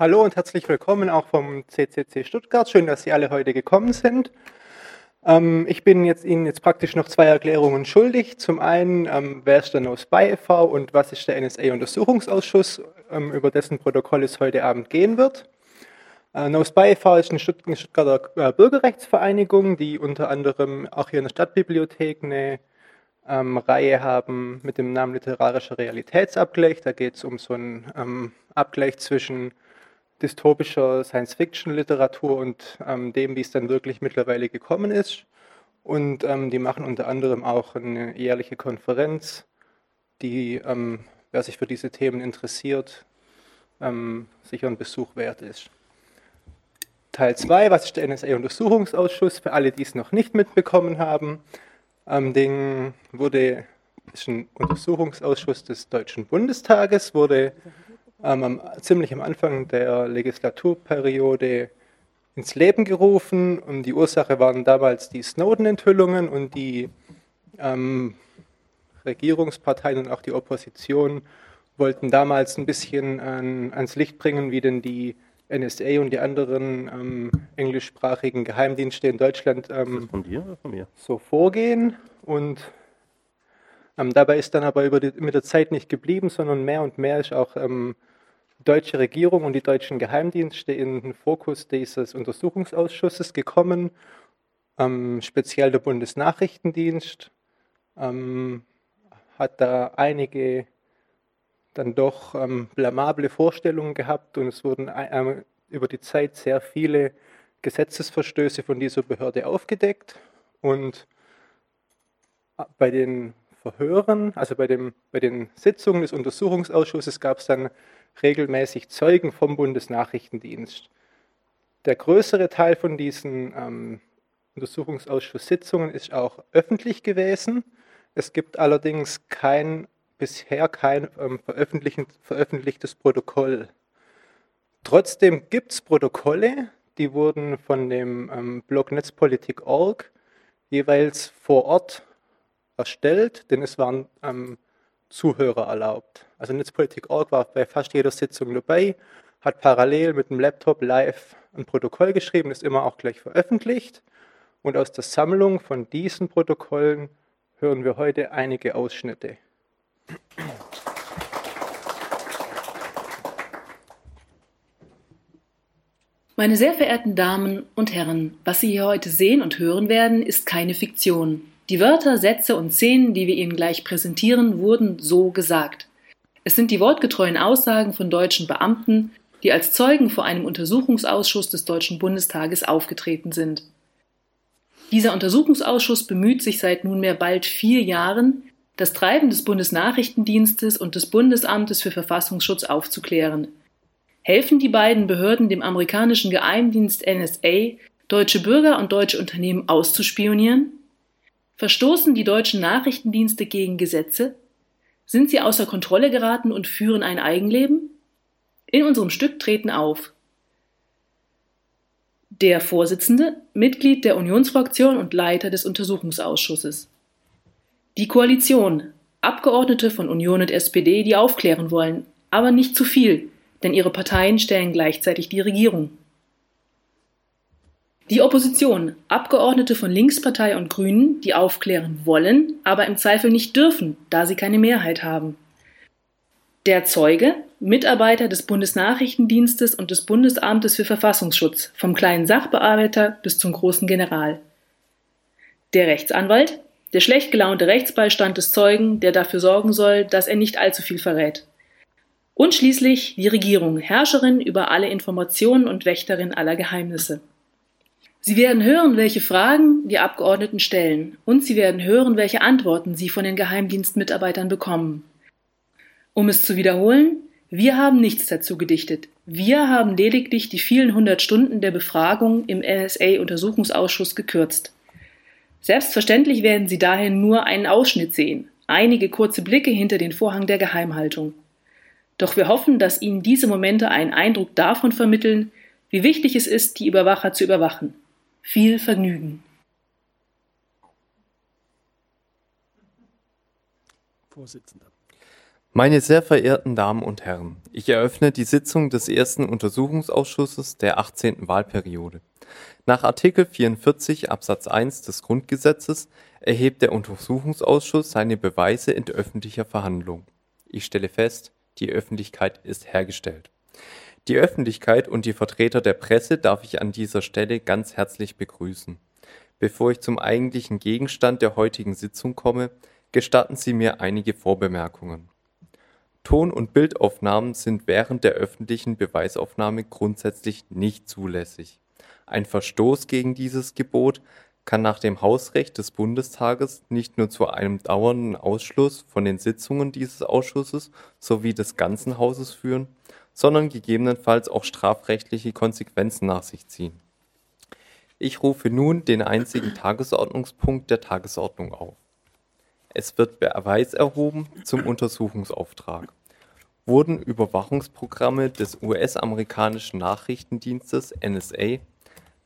Hallo und herzlich willkommen auch vom CCC Stuttgart. Schön, dass Sie alle heute gekommen sind. Ähm, ich bin jetzt Ihnen jetzt praktisch noch zwei Erklärungen schuldig. Zum einen, ähm, wer ist der No-Spy e.V. und was ist der NSA-Untersuchungsausschuss, ähm, über dessen Protokoll es heute Abend gehen wird. Äh, No-Spy e.V. ist eine Stuttgarter äh, Bürgerrechtsvereinigung, die unter anderem auch hier in der Stadtbibliothek eine ähm, Reihe haben mit dem Namen Literarischer Realitätsabgleich. Da geht es um so einen ähm, Abgleich zwischen dystopischer Science-Fiction-Literatur und ähm, dem, wie es dann wirklich mittlerweile gekommen ist. Und ähm, die machen unter anderem auch eine jährliche Konferenz, die, ähm, wer sich für diese Themen interessiert, ähm, sicher ein Besuch wert ist. Teil 2, was ist der NSA-Untersuchungsausschuss? Für alle, die es noch nicht mitbekommen haben, ähm, den wurde, ist ein Untersuchungsausschuss des Deutschen Bundestages, wurde ähm, ziemlich am Anfang der Legislaturperiode ins Leben gerufen. Und die Ursache waren damals die Snowden-Enthüllungen und die ähm, Regierungsparteien und auch die Opposition wollten damals ein bisschen an, ans Licht bringen, wie denn die NSA und die anderen ähm, englischsprachigen Geheimdienste in Deutschland ähm, so vorgehen. Und ähm, dabei ist dann aber über die, mit der Zeit nicht geblieben, sondern mehr und mehr ist auch ähm, deutsche Regierung und die deutschen Geheimdienste in den Fokus dieses Untersuchungsausschusses gekommen, ähm, speziell der Bundesnachrichtendienst ähm, hat da einige dann doch ähm, blamable Vorstellungen gehabt und es wurden äh, über die Zeit sehr viele Gesetzesverstöße von dieser Behörde aufgedeckt und äh, bei den Verhören, also bei, dem, bei den Sitzungen des Untersuchungsausschusses gab es dann regelmäßig Zeugen vom Bundesnachrichtendienst. Der größere Teil von diesen ähm, Untersuchungsausschusssitzungen ist auch öffentlich gewesen. Es gibt allerdings kein, bisher kein ähm, veröffentlichtes Protokoll. Trotzdem gibt es Protokolle, die wurden von dem ähm, Blog Netzpolitik.org jeweils vor Ort erstellt, denn es waren ähm, Zuhörer erlaubt. Also Netzpolitik.org war bei fast jeder Sitzung dabei, hat parallel mit dem Laptop live ein Protokoll geschrieben, ist immer auch gleich veröffentlicht. Und aus der Sammlung von diesen Protokollen hören wir heute einige Ausschnitte. Meine sehr verehrten Damen und Herren, was Sie hier heute sehen und hören werden, ist keine Fiktion. Die Wörter, Sätze und Szenen, die wir Ihnen gleich präsentieren, wurden so gesagt. Es sind die wortgetreuen Aussagen von deutschen Beamten, die als Zeugen vor einem Untersuchungsausschuss des Deutschen Bundestages aufgetreten sind. Dieser Untersuchungsausschuss bemüht sich seit nunmehr bald vier Jahren, das Treiben des Bundesnachrichtendienstes und des Bundesamtes für Verfassungsschutz aufzuklären. Helfen die beiden Behörden dem amerikanischen Geheimdienst NSA, deutsche Bürger und deutsche Unternehmen auszuspionieren? Verstoßen die deutschen Nachrichtendienste gegen Gesetze? Sind sie außer Kontrolle geraten und führen ein Eigenleben? In unserem Stück treten auf der Vorsitzende, Mitglied der Unionsfraktion und Leiter des Untersuchungsausschusses. Die Koalition, Abgeordnete von Union und SPD, die aufklären wollen, aber nicht zu viel, denn ihre Parteien stellen gleichzeitig die Regierung. Die Opposition, Abgeordnete von Linkspartei und Grünen, die aufklären wollen, aber im Zweifel nicht dürfen, da sie keine Mehrheit haben. Der Zeuge, Mitarbeiter des Bundesnachrichtendienstes und des Bundesamtes für Verfassungsschutz, vom kleinen Sachbearbeiter bis zum großen General. Der Rechtsanwalt, der schlecht gelaunte Rechtsbeistand des Zeugen, der dafür sorgen soll, dass er nicht allzu viel verrät. Und schließlich die Regierung, Herrscherin über alle Informationen und Wächterin aller Geheimnisse. Sie werden hören, welche Fragen die Abgeordneten stellen, und Sie werden hören, welche Antworten Sie von den Geheimdienstmitarbeitern bekommen. Um es zu wiederholen, wir haben nichts dazu gedichtet. Wir haben lediglich die vielen hundert Stunden der Befragung im NSA-Untersuchungsausschuss gekürzt. Selbstverständlich werden Sie daher nur einen Ausschnitt sehen, einige kurze Blicke hinter den Vorhang der Geheimhaltung. Doch wir hoffen, dass Ihnen diese Momente einen Eindruck davon vermitteln, wie wichtig es ist, die Überwacher zu überwachen. Viel Vergnügen. Vorsitzender. Meine sehr verehrten Damen und Herren, ich eröffne die Sitzung des ersten Untersuchungsausschusses der 18. Wahlperiode. Nach Artikel 44 Absatz 1 des Grundgesetzes erhebt der Untersuchungsausschuss seine Beweise in öffentlicher Verhandlung. Ich stelle fest, die Öffentlichkeit ist hergestellt. Die Öffentlichkeit und die Vertreter der Presse darf ich an dieser Stelle ganz herzlich begrüßen. Bevor ich zum eigentlichen Gegenstand der heutigen Sitzung komme, gestatten Sie mir einige Vorbemerkungen. Ton- und Bildaufnahmen sind während der öffentlichen Beweisaufnahme grundsätzlich nicht zulässig. Ein Verstoß gegen dieses Gebot kann nach dem Hausrecht des Bundestages nicht nur zu einem dauernden Ausschluss von den Sitzungen dieses Ausschusses sowie des ganzen Hauses führen, sondern gegebenenfalls auch strafrechtliche Konsequenzen nach sich ziehen. Ich rufe nun den einzigen Tagesordnungspunkt der Tagesordnung auf. Es wird Beweis erhoben zum Untersuchungsauftrag. Wurden Überwachungsprogramme des US-amerikanischen Nachrichtendienstes NSA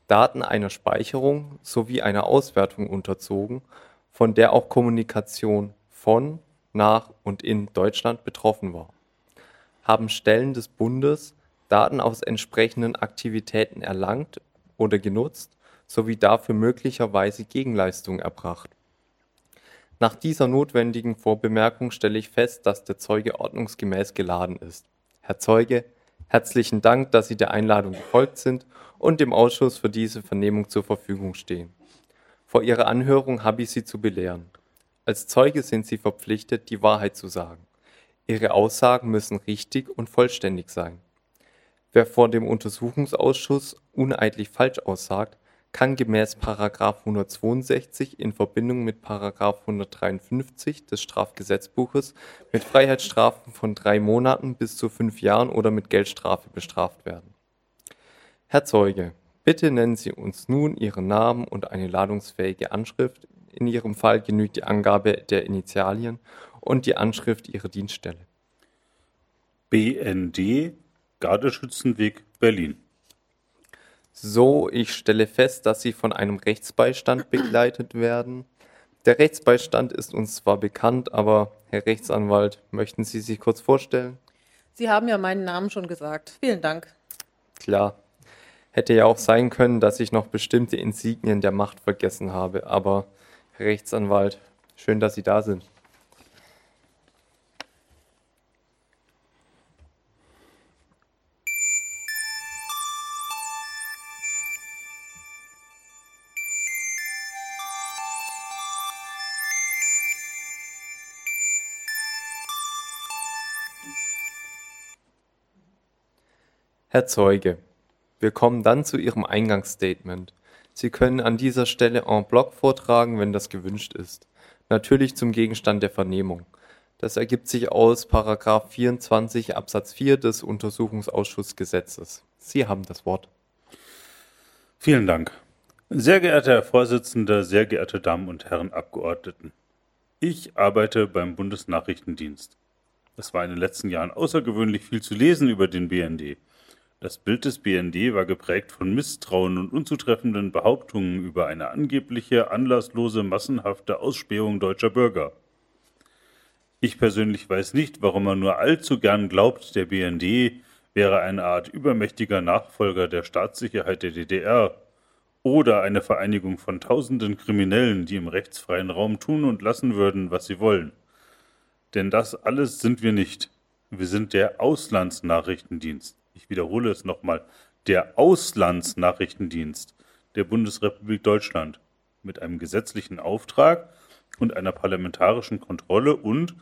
Daten einer Speicherung sowie einer Auswertung unterzogen, von der auch Kommunikation von, nach und in Deutschland betroffen war? Haben Stellen des Bundes Daten aus entsprechenden Aktivitäten erlangt oder genutzt sowie dafür möglicherweise Gegenleistungen erbracht nach dieser notwendigen Vorbemerkung stelle ich fest, dass der Zeuge ordnungsgemäß geladen ist. Herr Zeuge, herzlichen Dank, dass Sie der Einladung gefolgt sind und dem Ausschuss für diese Vernehmung zur Verfügung stehen. Vor Ihrer Anhörung habe ich Sie zu belehren. Als Zeuge sind Sie verpflichtet, die Wahrheit zu sagen. Ihre Aussagen müssen richtig und vollständig sein. Wer vor dem Untersuchungsausschuss uneidlich falsch aussagt, kann gemäß § 162 in Verbindung mit § 153 des Strafgesetzbuches mit Freiheitsstrafen von drei Monaten bis zu fünf Jahren oder mit Geldstrafe bestraft werden. Herr Zeuge, bitte nennen Sie uns nun Ihren Namen und eine ladungsfähige Anschrift. In Ihrem Fall genügt die Angabe der Initialien und die Anschrift Ihrer Dienststelle. BND Gardeschützenweg Berlin. So, ich stelle fest, dass Sie von einem Rechtsbeistand begleitet werden. Der Rechtsbeistand ist uns zwar bekannt, aber Herr Rechtsanwalt, möchten Sie sich kurz vorstellen? Sie haben ja meinen Namen schon gesagt. Vielen Dank. Klar. Hätte ja auch sein können, dass ich noch bestimmte Insignien der Macht vergessen habe, aber Herr Rechtsanwalt, schön, dass Sie da sind. Herr Zeuge, wir kommen dann zu Ihrem Eingangsstatement. Sie können an dieser Stelle en bloc vortragen, wenn das gewünscht ist. Natürlich zum Gegenstand der Vernehmung. Das ergibt sich aus § 24 Absatz 4 des Untersuchungsausschussgesetzes. Sie haben das Wort. Vielen Dank. Sehr geehrter Herr Vorsitzender, sehr geehrte Damen und Herren Abgeordneten. Ich arbeite beim Bundesnachrichtendienst. Es war in den letzten Jahren außergewöhnlich viel zu lesen über den BND. Das Bild des BND war geprägt von Misstrauen und unzutreffenden Behauptungen über eine angebliche, anlasslose, massenhafte Ausspähung deutscher Bürger. Ich persönlich weiß nicht, warum man nur allzu gern glaubt, der BND wäre eine Art übermächtiger Nachfolger der Staatssicherheit der DDR oder eine Vereinigung von tausenden Kriminellen, die im rechtsfreien Raum tun und lassen würden, was sie wollen. Denn das alles sind wir nicht. Wir sind der Auslandsnachrichtendienst ich wiederhole es nochmal, der Auslandsnachrichtendienst der Bundesrepublik Deutschland mit einem gesetzlichen Auftrag und einer parlamentarischen Kontrolle und,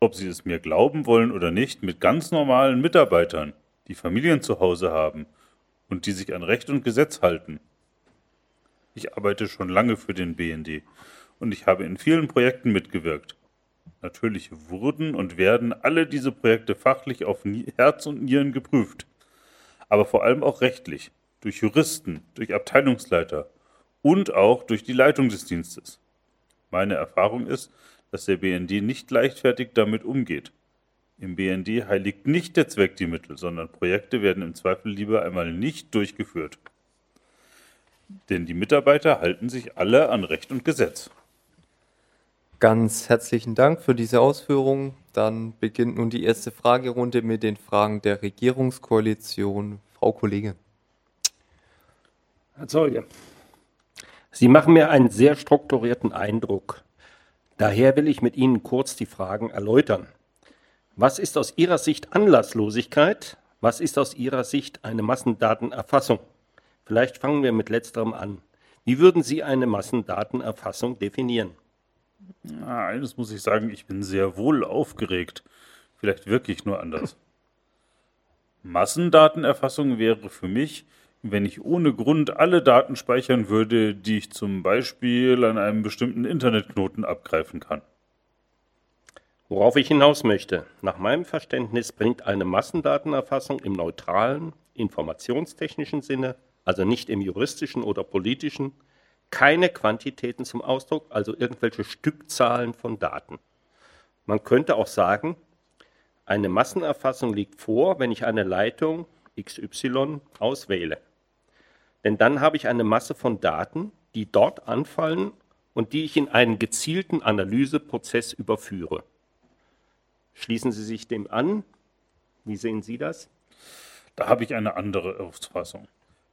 ob Sie es mir glauben wollen oder nicht, mit ganz normalen Mitarbeitern, die Familien zu Hause haben und die sich an Recht und Gesetz halten. Ich arbeite schon lange für den BND und ich habe in vielen Projekten mitgewirkt. Natürlich wurden und werden alle diese Projekte fachlich auf Herz und Nieren geprüft, aber vor allem auch rechtlich, durch Juristen, durch Abteilungsleiter und auch durch die Leitung des Dienstes. Meine Erfahrung ist, dass der BND nicht leichtfertig damit umgeht. Im BND heiligt nicht der Zweck die Mittel, sondern Projekte werden im Zweifel lieber einmal nicht durchgeführt. Denn die Mitarbeiter halten sich alle an Recht und Gesetz. Ganz herzlichen Dank für diese Ausführungen. Dann beginnt nun die erste Fragerunde mit den Fragen der Regierungskoalition. Frau Kollegin. Herr Zeuge, Sie machen mir einen sehr strukturierten Eindruck. Daher will ich mit Ihnen kurz die Fragen erläutern. Was ist aus Ihrer Sicht Anlasslosigkeit? Was ist aus Ihrer Sicht eine Massendatenerfassung? Vielleicht fangen wir mit letzterem an. Wie würden Sie eine Massendatenerfassung definieren? Na, eines muss ich sagen, ich bin sehr wohl aufgeregt. Vielleicht wirklich nur anders. Massendatenerfassung wäre für mich, wenn ich ohne Grund alle Daten speichern würde, die ich zum Beispiel an einem bestimmten Internetknoten abgreifen kann. Worauf ich hinaus möchte, nach meinem Verständnis bringt eine Massendatenerfassung im neutralen, informationstechnischen Sinne, also nicht im juristischen oder politischen, keine Quantitäten zum Ausdruck, also irgendwelche Stückzahlen von Daten. Man könnte auch sagen, eine Massenerfassung liegt vor, wenn ich eine Leitung XY auswähle. Denn dann habe ich eine Masse von Daten, die dort anfallen und die ich in einen gezielten Analyseprozess überführe. Schließen Sie sich dem an? Wie sehen Sie das? Da habe ich eine andere Auffassung.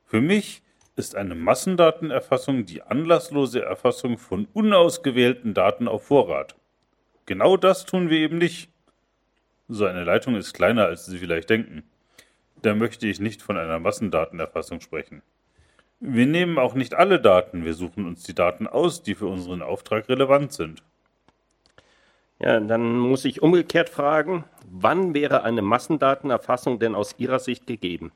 Für mich ist eine Massendatenerfassung die anlasslose Erfassung von unausgewählten Daten auf Vorrat. Genau das tun wir eben nicht. So eine Leitung ist kleiner, als Sie vielleicht denken. Da möchte ich nicht von einer Massendatenerfassung sprechen. Wir nehmen auch nicht alle Daten, wir suchen uns die Daten aus, die für unseren Auftrag relevant sind. Ja, dann muss ich umgekehrt fragen, wann wäre eine Massendatenerfassung denn aus Ihrer Sicht gegeben?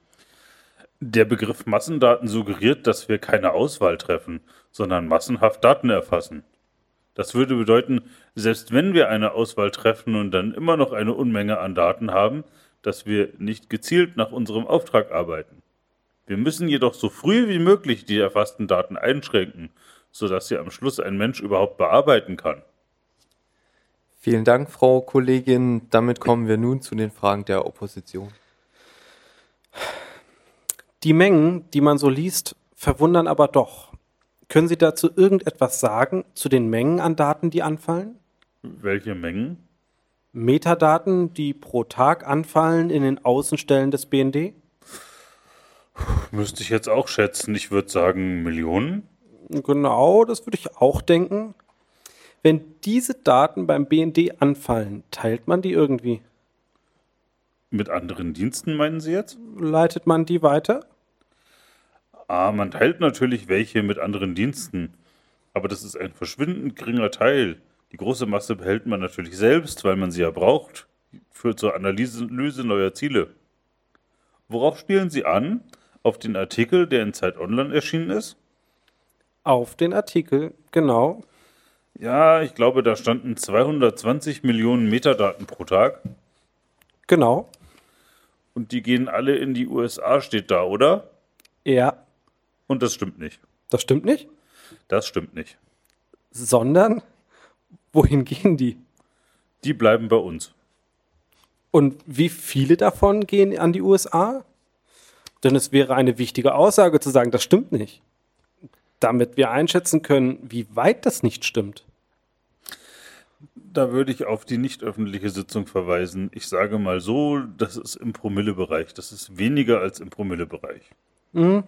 Der Begriff Massendaten suggeriert, dass wir keine Auswahl treffen, sondern massenhaft Daten erfassen. Das würde bedeuten, selbst wenn wir eine Auswahl treffen und dann immer noch eine Unmenge an Daten haben, dass wir nicht gezielt nach unserem Auftrag arbeiten. Wir müssen jedoch so früh wie möglich die erfassten Daten einschränken, sodass sie am Schluss ein Mensch überhaupt bearbeiten kann. Vielen Dank, Frau Kollegin. Damit kommen wir nun zu den Fragen der Opposition. Die Mengen, die man so liest, verwundern aber doch. Können Sie dazu irgendetwas sagen zu den Mengen an Daten, die anfallen? Welche Mengen? Metadaten, die pro Tag anfallen in den Außenstellen des BND? Müsste ich jetzt auch schätzen. Ich würde sagen Millionen. Genau, das würde ich auch denken. Wenn diese Daten beim BND anfallen, teilt man die irgendwie? Mit anderen Diensten meinen Sie jetzt? Leitet man die weiter? Ah, man teilt natürlich welche mit anderen Diensten. Aber das ist ein verschwindend geringer Teil. Die große Masse behält man natürlich selbst, weil man sie ja braucht. Für zur Analyse neuer Ziele. Worauf spielen Sie an? Auf den Artikel, der in Zeit Online erschienen ist? Auf den Artikel, genau. Ja, ich glaube, da standen 220 Millionen Metadaten pro Tag. Genau. Und die gehen alle in die USA, steht da, oder? Ja. Und das stimmt nicht. Das stimmt nicht? Das stimmt nicht. Sondern, wohin gehen die? Die bleiben bei uns. Und wie viele davon gehen an die USA? Denn es wäre eine wichtige Aussage zu sagen, das stimmt nicht. Damit wir einschätzen können, wie weit das nicht stimmt. Da würde ich auf die nicht öffentliche Sitzung verweisen. Ich sage mal so, das ist im Promillebereich. Das ist weniger als im Promillebereich. Mhm.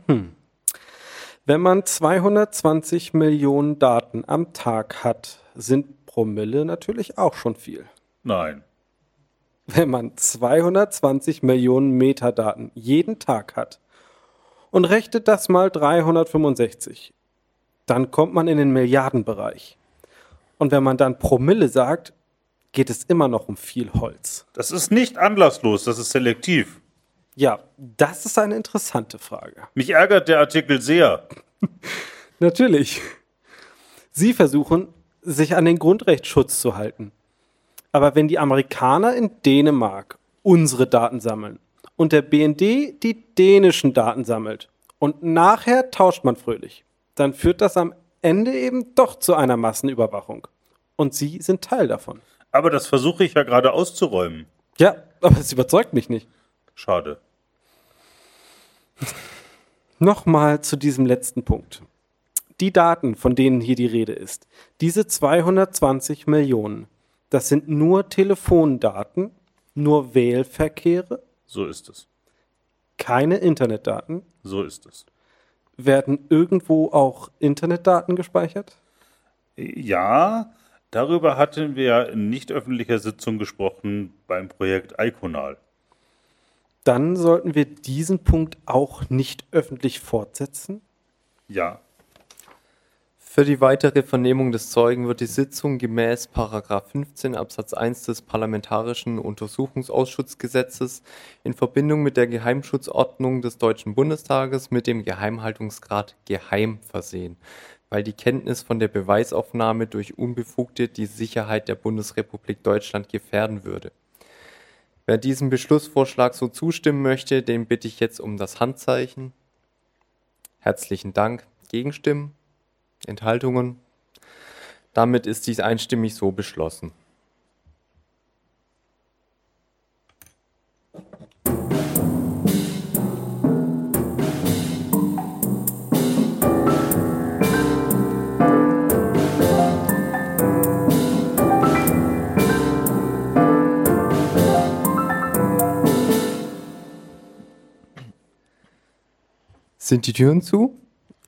Wenn man 220 Millionen Daten am Tag hat, sind Promille natürlich auch schon viel. Nein. Wenn man 220 Millionen Metadaten jeden Tag hat und rechnet das mal 365, dann kommt man in den Milliardenbereich. Und wenn man dann Promille sagt, geht es immer noch um viel Holz. Das ist nicht anlasslos, das ist selektiv. Ja, das ist eine interessante Frage. Mich ärgert der Artikel sehr. Natürlich. Sie versuchen, sich an den Grundrechtsschutz zu halten. Aber wenn die Amerikaner in Dänemark unsere Daten sammeln und der BND die dänischen Daten sammelt und nachher tauscht man fröhlich, dann führt das am Ende eben doch zu einer Massenüberwachung. Und Sie sind Teil davon. Aber das versuche ich ja gerade auszuräumen. Ja, aber es überzeugt mich nicht. Schade. Nochmal zu diesem letzten Punkt. die Daten, von denen hier die Rede ist, diese 220 Millionen, das sind nur Telefondaten, nur Wählverkehre, So ist es. keine Internetdaten. So ist es. Werden irgendwo auch Internetdaten gespeichert? Ja, darüber hatten wir in nicht öffentlicher Sitzung gesprochen beim Projekt Iconal. Dann sollten wir diesen Punkt auch nicht öffentlich fortsetzen. Ja, Für die weitere Vernehmung des Zeugen wird die Sitzung gemäß § 15 Absatz 1 des Parlamentarischen Untersuchungsausschussgesetzes in Verbindung mit der Geheimschutzordnung des Deutschen Bundestages mit dem Geheimhaltungsgrad geheim versehen, weil die Kenntnis von der Beweisaufnahme durch Unbefugte die Sicherheit der Bundesrepublik Deutschland gefährden würde. Wer diesem Beschlussvorschlag so zustimmen möchte, den bitte ich jetzt um das Handzeichen. Herzlichen Dank. Gegenstimmen? Enthaltungen? Damit ist dies einstimmig so beschlossen. Sind die Türen zu?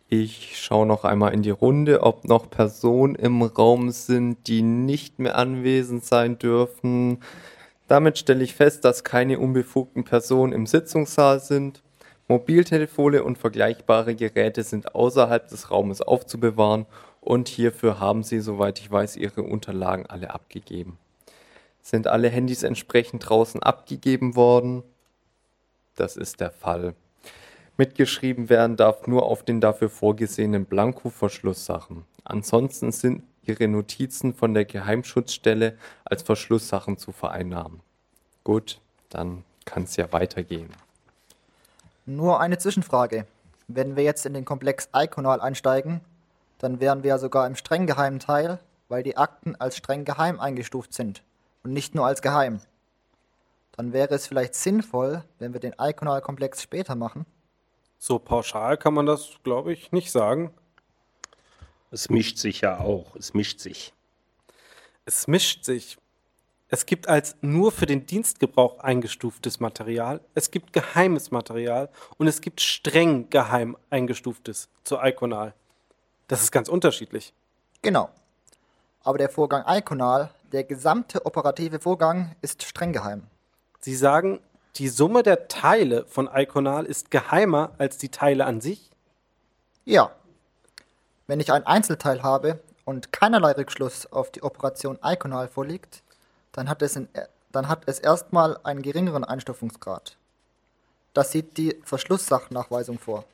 Ich schaue noch einmal in die Runde, ob noch Personen im Raum sind, die nicht mehr anwesend sein dürfen. Damit stelle ich fest, dass keine unbefugten Personen im Sitzungssaal sind. Mobiltelefone und vergleichbare Geräte sind außerhalb des Raumes aufzubewahren und hierfür haben Sie, soweit ich weiß, Ihre Unterlagen alle abgegeben. Sind alle Handys entsprechend draußen abgegeben worden? Das ist der Fall. Mitgeschrieben werden darf nur auf den dafür vorgesehenen Blanko-Verschlusssachen. Ansonsten sind Ihre Notizen von der Geheimschutzstelle als Verschlusssachen zu vereinnahmen. Gut, dann kann es ja weitergehen. Nur eine Zwischenfrage. Wenn wir jetzt in den Komplex Iconal einsteigen, dann wären wir ja sogar im streng geheimen Teil, weil die Akten als streng geheim eingestuft sind und nicht nur als geheim. Dann wäre es vielleicht sinnvoll, wenn wir den Iconal-Komplex später machen. So pauschal kann man das, glaube ich, nicht sagen. Es mischt sich ja auch. Es mischt sich. Es mischt sich. Es gibt als nur für den Dienstgebrauch eingestuftes Material, es gibt geheimes Material und es gibt streng geheim eingestuftes zu Iconal. Das ist ganz unterschiedlich. Genau. Aber der Vorgang Iconal, der gesamte operative Vorgang, ist streng geheim. Sie sagen, die Summe der Teile von Iconal ist geheimer als die Teile an sich? Ja. Wenn ich ein Einzelteil habe und keinerlei Rückschluss auf die Operation Iconal vorliegt, dann hat es, in, dann hat es erstmal einen geringeren Einstufungsgrad. Das sieht die Verschlusssachnachweisung vor.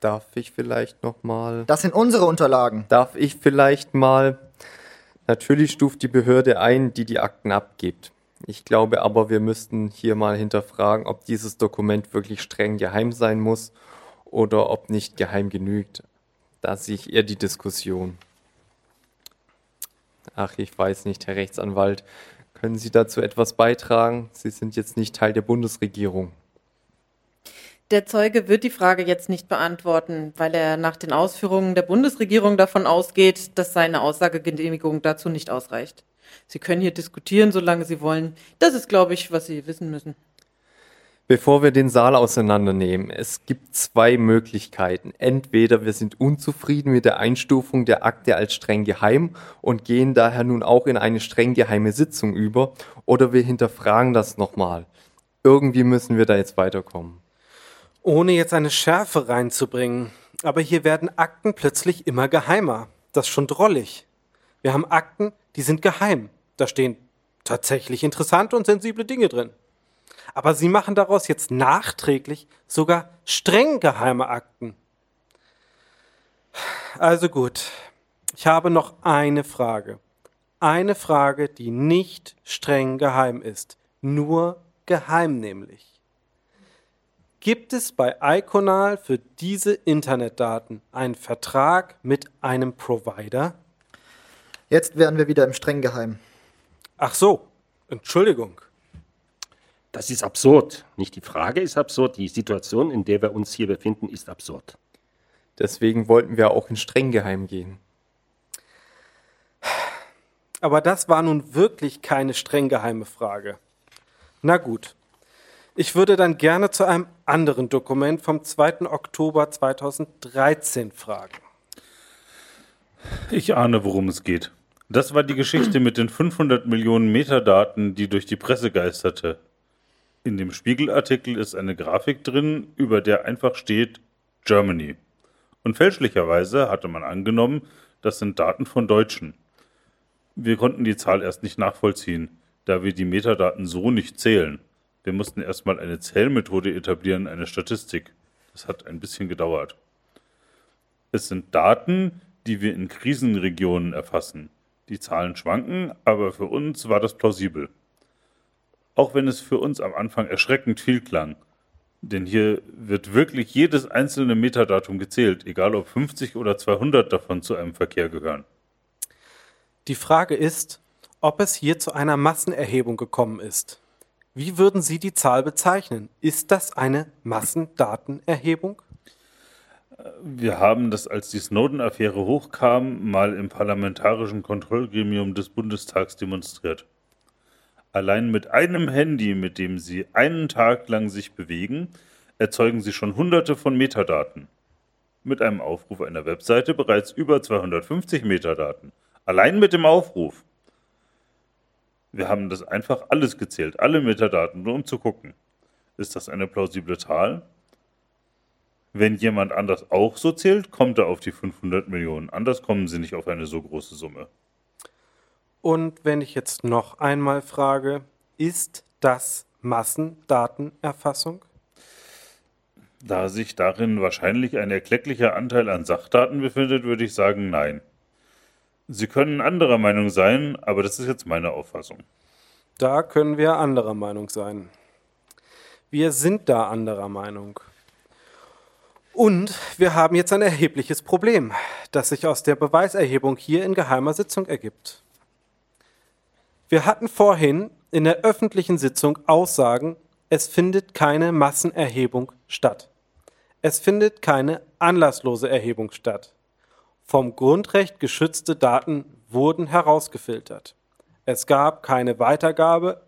Darf ich vielleicht noch mal Das sind unsere Unterlagen. Darf ich vielleicht mal Natürlich stuft die Behörde ein, die die Akten abgibt. Ich glaube aber, wir müssten hier mal hinterfragen, ob dieses Dokument wirklich streng geheim sein muss oder ob nicht geheim genügt. Da sehe ich eher die Diskussion. Ach, ich weiß nicht, Herr Rechtsanwalt. Können Sie dazu etwas beitragen? Sie sind jetzt nicht Teil der Bundesregierung. Der Zeuge wird die Frage jetzt nicht beantworten, weil er nach den Ausführungen der Bundesregierung davon ausgeht, dass seine Aussagegenehmigung dazu nicht ausreicht. Sie können hier diskutieren, solange Sie wollen. Das ist, glaube ich, was Sie wissen müssen. Bevor wir den Saal auseinandernehmen, es gibt zwei Möglichkeiten. Entweder wir sind unzufrieden mit der Einstufung der Akte als streng geheim und gehen daher nun auch in eine streng geheime Sitzung über, oder wir hinterfragen das nochmal. Irgendwie müssen wir da jetzt weiterkommen. Ohne jetzt eine Schärfe reinzubringen. Aber hier werden Akten plötzlich immer geheimer. Das ist schon drollig. Wir haben Akten, die sind geheim. Da stehen tatsächlich interessante und sensible Dinge drin. Aber Sie machen daraus jetzt nachträglich sogar streng geheime Akten. Also gut, ich habe noch eine Frage. Eine Frage, die nicht streng geheim ist. Nur geheim nämlich. Gibt es bei Iconal für diese Internetdaten einen Vertrag mit einem Provider? Jetzt wären wir wieder im streng geheim. Ach so, Entschuldigung. Das ist absurd. Nicht die Frage ist absurd, die Situation, in der wir uns hier befinden, ist absurd. Deswegen wollten wir auch in streng geheim gehen. Aber das war nun wirklich keine streng geheime Frage. Na gut. Ich würde dann gerne zu einem anderen Dokument vom 2. Oktober 2013 fragen. Ich ahne, worum es geht. Das war die Geschichte mit den 500 Millionen Metadaten, die durch die Presse geisterte. In dem Spiegelartikel ist eine Grafik drin, über der einfach steht Germany. Und fälschlicherweise hatte man angenommen, das sind Daten von Deutschen. Wir konnten die Zahl erst nicht nachvollziehen, da wir die Metadaten so nicht zählen. Wir mussten erstmal eine Zählmethode etablieren, eine Statistik. Das hat ein bisschen gedauert. Es sind Daten, die wir in Krisenregionen erfassen. Die Zahlen schwanken, aber für uns war das plausibel. Auch wenn es für uns am Anfang erschreckend viel klang. Denn hier wird wirklich jedes einzelne Metadatum gezählt, egal ob 50 oder 200 davon zu einem Verkehr gehören. Die Frage ist, ob es hier zu einer Massenerhebung gekommen ist. Wie würden Sie die Zahl bezeichnen? Ist das eine Massendatenerhebung? Wir haben das, als die Snowden-Affäre hochkam, mal im parlamentarischen Kontrollgremium des Bundestags demonstriert. Allein mit einem Handy, mit dem Sie einen Tag lang sich bewegen, erzeugen Sie schon hunderte von Metadaten. Mit einem Aufruf einer Webseite bereits über 250 Metadaten. Allein mit dem Aufruf. Wir haben das einfach alles gezählt, alle Metadaten, nur um zu gucken. Ist das eine plausible Zahl? Wenn jemand anders auch so zählt, kommt er auf die 500 Millionen. Anders kommen sie nicht auf eine so große Summe. Und wenn ich jetzt noch einmal frage, ist das Massendatenerfassung? Da sich darin wahrscheinlich ein erklecklicher Anteil an Sachdaten befindet, würde ich sagen nein. Sie können anderer Meinung sein, aber das ist jetzt meine Auffassung. Da können wir anderer Meinung sein. Wir sind da anderer Meinung. Und wir haben jetzt ein erhebliches Problem, das sich aus der Beweiserhebung hier in geheimer Sitzung ergibt. Wir hatten vorhin in der öffentlichen Sitzung Aussagen, es findet keine Massenerhebung statt. Es findet keine anlasslose Erhebung statt. Vom Grundrecht geschützte Daten wurden herausgefiltert. Es gab keine Weitergabe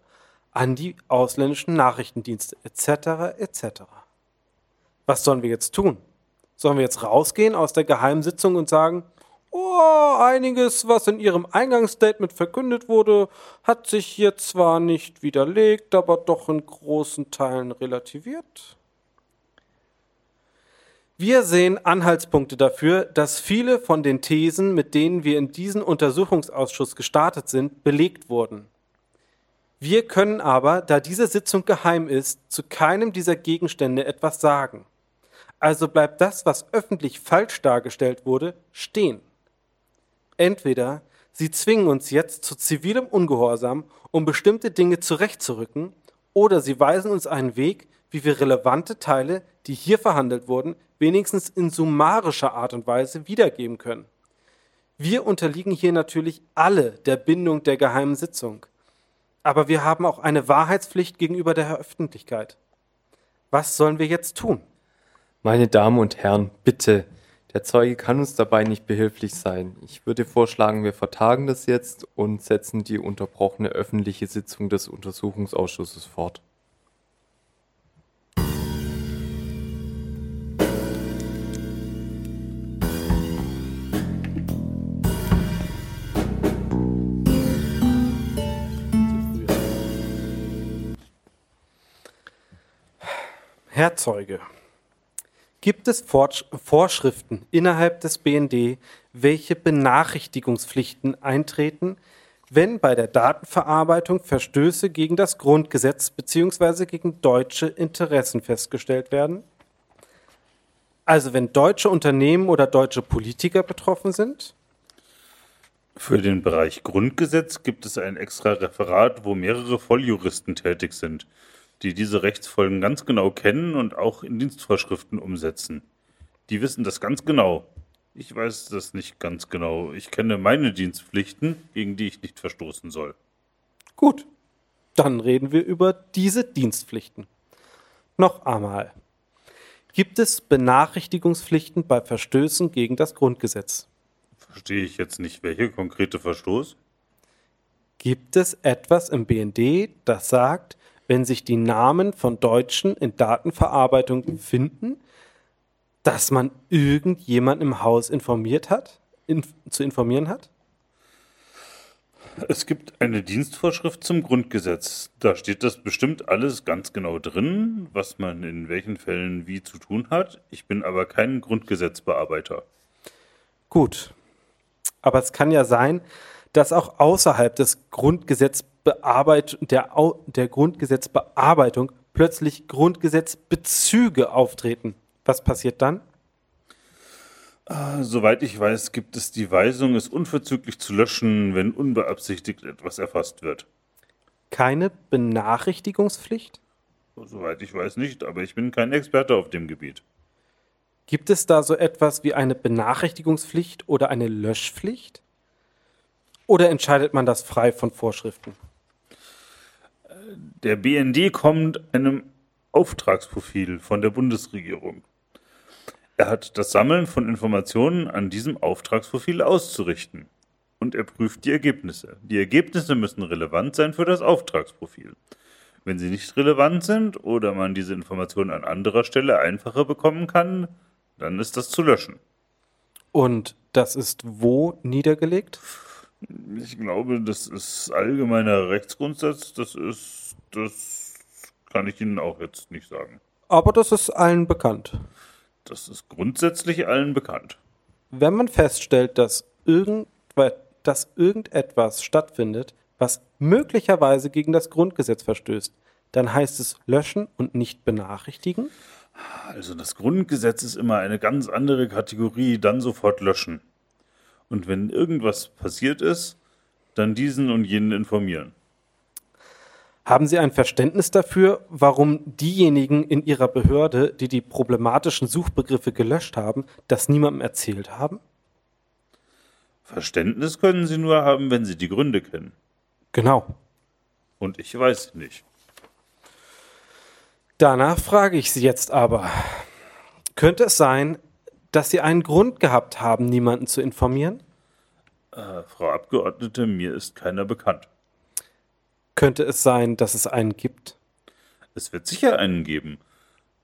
an die ausländischen Nachrichtendienste etc. etc. Was sollen wir jetzt tun? Sollen wir jetzt rausgehen aus der Geheimsitzung und sagen, oh, einiges, was in Ihrem Eingangsstatement verkündet wurde, hat sich jetzt zwar nicht widerlegt, aber doch in großen Teilen relativiert? Wir sehen Anhaltspunkte dafür, dass viele von den Thesen, mit denen wir in diesen Untersuchungsausschuss gestartet sind, belegt wurden. Wir können aber, da diese Sitzung geheim ist, zu keinem dieser Gegenstände etwas sagen. Also bleibt das, was öffentlich falsch dargestellt wurde, stehen. Entweder sie zwingen uns jetzt zu zivilem Ungehorsam, um bestimmte Dinge zurechtzurücken, oder sie weisen uns einen Weg, wie wir relevante Teile, die hier verhandelt wurden, wenigstens in summarischer Art und Weise wiedergeben können. Wir unterliegen hier natürlich alle der Bindung der geheimen Sitzung. Aber wir haben auch eine Wahrheitspflicht gegenüber der Öffentlichkeit. Was sollen wir jetzt tun? Meine Damen und Herren, bitte, der Zeuge kann uns dabei nicht behilflich sein. Ich würde vorschlagen, wir vertagen das jetzt und setzen die unterbrochene öffentliche Sitzung des Untersuchungsausschusses fort. Herr Zeuge, gibt es Vorschriften innerhalb des BND, welche Benachrichtigungspflichten eintreten, wenn bei der Datenverarbeitung Verstöße gegen das Grundgesetz bzw. gegen deutsche Interessen festgestellt werden? Also wenn deutsche Unternehmen oder deutsche Politiker betroffen sind? Für den Bereich Grundgesetz gibt es ein extra Referat, wo mehrere Volljuristen tätig sind die diese Rechtsfolgen ganz genau kennen und auch in Dienstvorschriften umsetzen. Die wissen das ganz genau. Ich weiß das nicht ganz genau. Ich kenne meine Dienstpflichten, gegen die ich nicht verstoßen soll. Gut, dann reden wir über diese Dienstpflichten. Noch einmal. Gibt es Benachrichtigungspflichten bei Verstößen gegen das Grundgesetz? Verstehe ich jetzt nicht, welcher konkrete Verstoß? Gibt es etwas im BND, das sagt, wenn sich die Namen von Deutschen in Datenverarbeitung befinden, dass man irgendjemand im Haus informiert hat, in, zu informieren hat? Es gibt eine Dienstvorschrift zum Grundgesetz. Da steht das bestimmt alles ganz genau drin, was man in welchen Fällen wie zu tun hat. Ich bin aber kein Grundgesetzbearbeiter. Gut. Aber es kann ja sein, dass auch außerhalb des Grundgesetzbearbeit der, der Grundgesetzbearbeitung plötzlich Grundgesetzbezüge auftreten. Was passiert dann? Soweit ich weiß, gibt es die Weisung, es unverzüglich zu löschen, wenn unbeabsichtigt etwas erfasst wird. Keine Benachrichtigungspflicht? Soweit ich weiß nicht, aber ich bin kein Experte auf dem Gebiet. Gibt es da so etwas wie eine Benachrichtigungspflicht oder eine Löschpflicht? Oder entscheidet man das frei von Vorschriften? Der BND kommt einem Auftragsprofil von der Bundesregierung. Er hat das Sammeln von Informationen an diesem Auftragsprofil auszurichten. Und er prüft die Ergebnisse. Die Ergebnisse müssen relevant sein für das Auftragsprofil. Wenn sie nicht relevant sind oder man diese Informationen an anderer Stelle einfacher bekommen kann, dann ist das zu löschen. Und das ist wo niedergelegt? Ich glaube, das ist allgemeiner Rechtsgrundsatz. Das ist, das kann ich Ihnen auch jetzt nicht sagen. Aber das ist allen bekannt. Das ist grundsätzlich allen bekannt. Wenn man feststellt, dass, irgendwe- dass irgendetwas stattfindet, was möglicherweise gegen das Grundgesetz verstößt, dann heißt es löschen und nicht benachrichtigen? Also das Grundgesetz ist immer eine ganz andere Kategorie, dann sofort löschen. Und wenn irgendwas passiert ist, dann diesen und jenen informieren. Haben Sie ein Verständnis dafür, warum diejenigen in Ihrer Behörde, die die problematischen Suchbegriffe gelöscht haben, das niemandem erzählt haben? Verständnis können Sie nur haben, wenn Sie die Gründe kennen. Genau. Und ich weiß nicht. Danach frage ich Sie jetzt aber, könnte es sein, dass Sie einen Grund gehabt haben, niemanden zu informieren? Äh, Frau Abgeordnete, mir ist keiner bekannt. Könnte es sein, dass es einen gibt? Es wird sicher einen geben.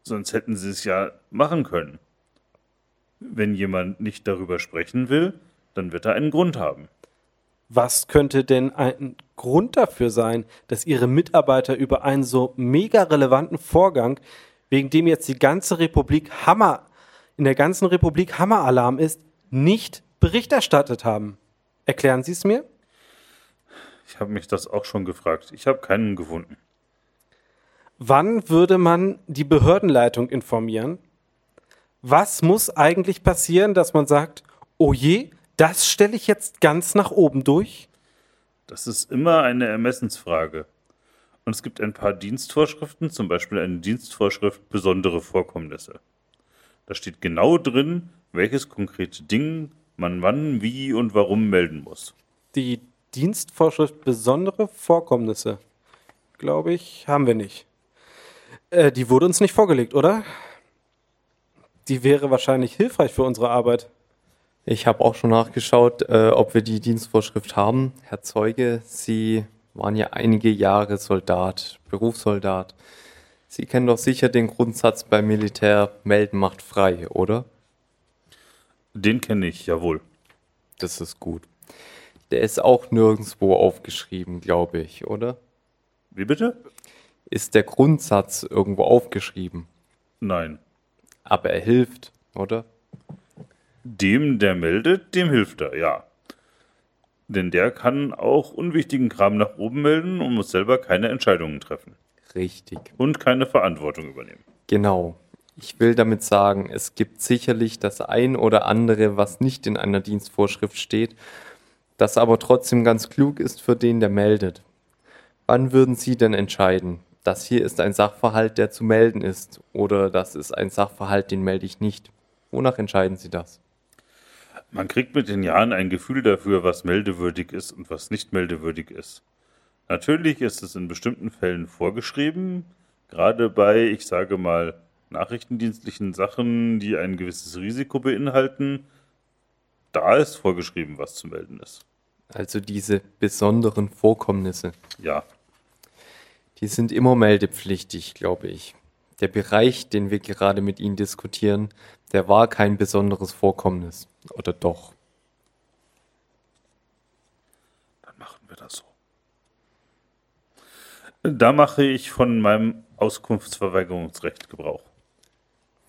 Sonst hätten Sie es ja machen können. Wenn jemand nicht darüber sprechen will, dann wird er einen Grund haben. Was könnte denn ein Grund dafür sein, dass Ihre Mitarbeiter über einen so mega relevanten Vorgang, wegen dem jetzt die ganze Republik Hammer, in der ganzen Republik Hammeralarm ist, nicht Bericht erstattet haben? Erklären Sie es mir? Ich habe mich das auch schon gefragt. Ich habe keinen gefunden. Wann würde man die Behördenleitung informieren? Was muss eigentlich passieren, dass man sagt, oh je, das stelle ich jetzt ganz nach oben durch? Das ist immer eine Ermessensfrage. Und es gibt ein paar Dienstvorschriften, zum Beispiel eine Dienstvorschrift besondere Vorkommnisse. Da steht genau drin, welches konkrete Ding man wann, wie und warum melden muss. Die Dienstvorschrift besondere Vorkommnisse, glaube ich, haben wir nicht. Äh, die wurde uns nicht vorgelegt, oder? Die wäre wahrscheinlich hilfreich für unsere Arbeit. Ich habe auch schon nachgeschaut, äh, ob wir die Dienstvorschrift haben. Herr Zeuge, Sie waren ja einige Jahre Soldat, Berufssoldat. Sie kennen doch sicher den Grundsatz beim Militär, melden macht frei, oder? Den kenne ich, jawohl. Das ist gut. Der ist auch nirgendwo aufgeschrieben, glaube ich, oder? Wie bitte? Ist der Grundsatz irgendwo aufgeschrieben? Nein. Aber er hilft, oder? Dem, der meldet, dem hilft er, ja. Denn der kann auch unwichtigen Kram nach oben melden und muss selber keine Entscheidungen treffen. Richtig. Und keine Verantwortung übernehmen. Genau. Ich will damit sagen, es gibt sicherlich das ein oder andere, was nicht in einer Dienstvorschrift steht, das aber trotzdem ganz klug ist für den, der meldet. Wann würden Sie denn entscheiden, das hier ist ein Sachverhalt, der zu melden ist, oder das ist ein Sachverhalt, den melde ich nicht? Wonach entscheiden Sie das? Man kriegt mit den Jahren ein Gefühl dafür, was meldewürdig ist und was nicht meldewürdig ist. Natürlich ist es in bestimmten Fällen vorgeschrieben, gerade bei, ich sage mal, nachrichtendienstlichen Sachen, die ein gewisses Risiko beinhalten, da ist vorgeschrieben, was zu melden ist. Also diese besonderen Vorkommnisse. Ja, Die sind immer meldepflichtig, glaube ich. Der Bereich, den wir gerade mit Ihnen diskutieren, der war kein besonderes Vorkommnis. Oder doch? dann machen wir das so. Da mache ich von meinem Auskunftsverweigerungsrecht Gebrauch.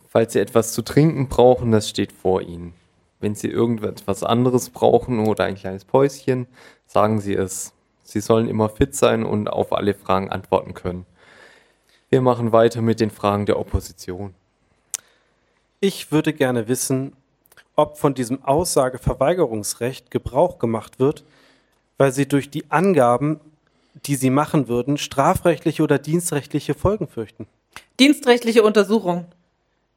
Falls Sie etwas zu trinken brauchen, das steht vor Ihnen. Wenn Sie irgendetwas anderes brauchen oder ein kleines Päuschen, sagen Sie es. Sie sollen immer fit sein und auf alle Fragen antworten können. Wir machen weiter mit den Fragen der Opposition. Ich würde gerne wissen, ob von diesem Aussageverweigerungsrecht Gebrauch gemacht wird, weil Sie durch die Angaben, die Sie machen würden, strafrechtliche oder dienstrechtliche Folgen fürchten. Dienstrechtliche Untersuchung.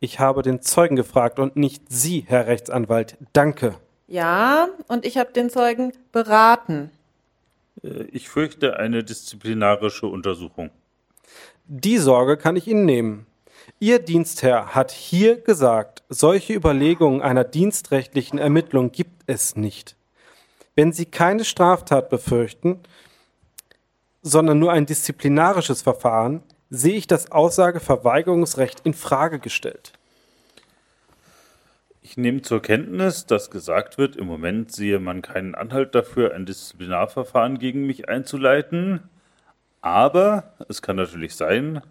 Ich habe den Zeugen gefragt und nicht Sie, Herr Rechtsanwalt. Danke. Ja, und ich habe den Zeugen beraten. Äh, Ich fürchte eine disziplinarische Untersuchung. Die Sorge kann ich Ihnen nehmen. Ihr Dienstherr hat hier gesagt, solche Überlegungen einer dienstrechtlichen Ermittlung gibt es nicht. Wenn Sie keine Straftat befürchten, sondern nur ein disziplinarisches Verfahren, sehe ich das Aussageverweigerungsrecht in Frage gestellt. Ich nehme zur Kenntnis, dass gesagt wird, im Moment sehe man keinen Anhalt dafür, ein Disziplinarverfahren gegen mich einzuleiten. Aber es kann natürlich sein,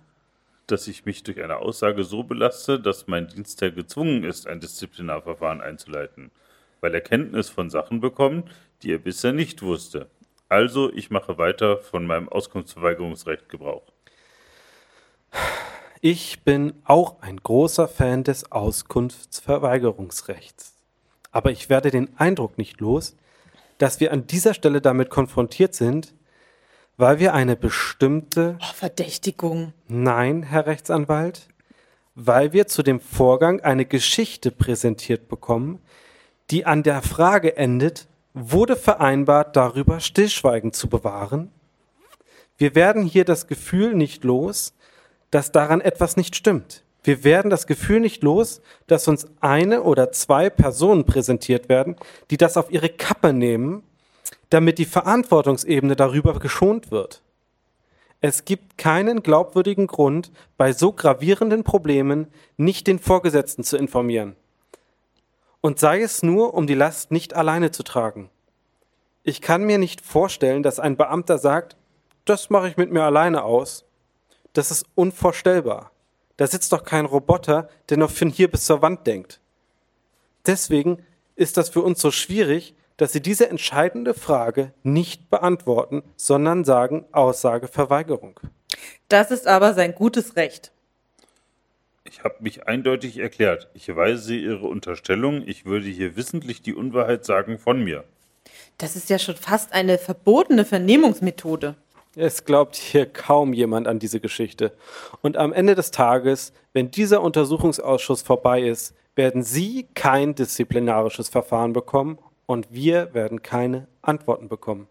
dass ich mich durch eine Aussage so belaste, dass mein Dienstherr gezwungen ist, ein Disziplinarverfahren einzuleiten, weil er Kenntnis von Sachen bekommt, die er bisher nicht wusste. Also, ich mache weiter von meinem Auskunftsverweigerungsrecht Gebrauch. Ich bin auch ein großer Fan des Auskunftsverweigerungsrechts. Aber ich werde den Eindruck nicht los, dass wir an dieser Stelle damit konfrontiert sind, weil wir eine bestimmte Oh, Verdächtigung. Nein, Herr Rechtsanwalt, weil wir zu dem Vorgang eine Geschichte präsentiert bekommen, die an der Frage endet, wurde vereinbart, darüber Stillschweigen zu bewahren? Wir werden hier das Gefühl nicht los, dass daran etwas nicht stimmt. Wir werden das Gefühl nicht los, dass uns eine oder zwei Personen präsentiert werden, die das auf ihre Kappe nehmen, damit die Verantwortungsebene darüber geschont wird. Es gibt keinen glaubwürdigen Grund, bei so gravierenden Problemen nicht den Vorgesetzten zu informieren. Und sei es nur, um die Last nicht alleine zu tragen. Ich kann mir nicht vorstellen, dass ein Beamter sagt, das mache ich mit mir alleine aus. Das ist unvorstellbar. Da sitzt doch kein Roboter, der noch von hier bis zur Wand denkt. Deswegen ist das für uns so schwierig, dass Sie diese entscheidende Frage nicht beantworten, sondern sagen Aussageverweigerung. Das ist aber sein gutes Recht. Ich habe mich eindeutig erklärt. Ich weise Ihre Unterstellung, ich würde hier wissentlich die Unwahrheit sagen, von mir. Das ist ja schon fast eine verbotene Vernehmungsmethode. Es glaubt hier kaum jemand an diese Geschichte. Und am Ende des Tages, wenn dieser Untersuchungsausschuss vorbei ist, werden Sie kein disziplinarisches Verfahren bekommen und wir werden keine Antworten bekommen.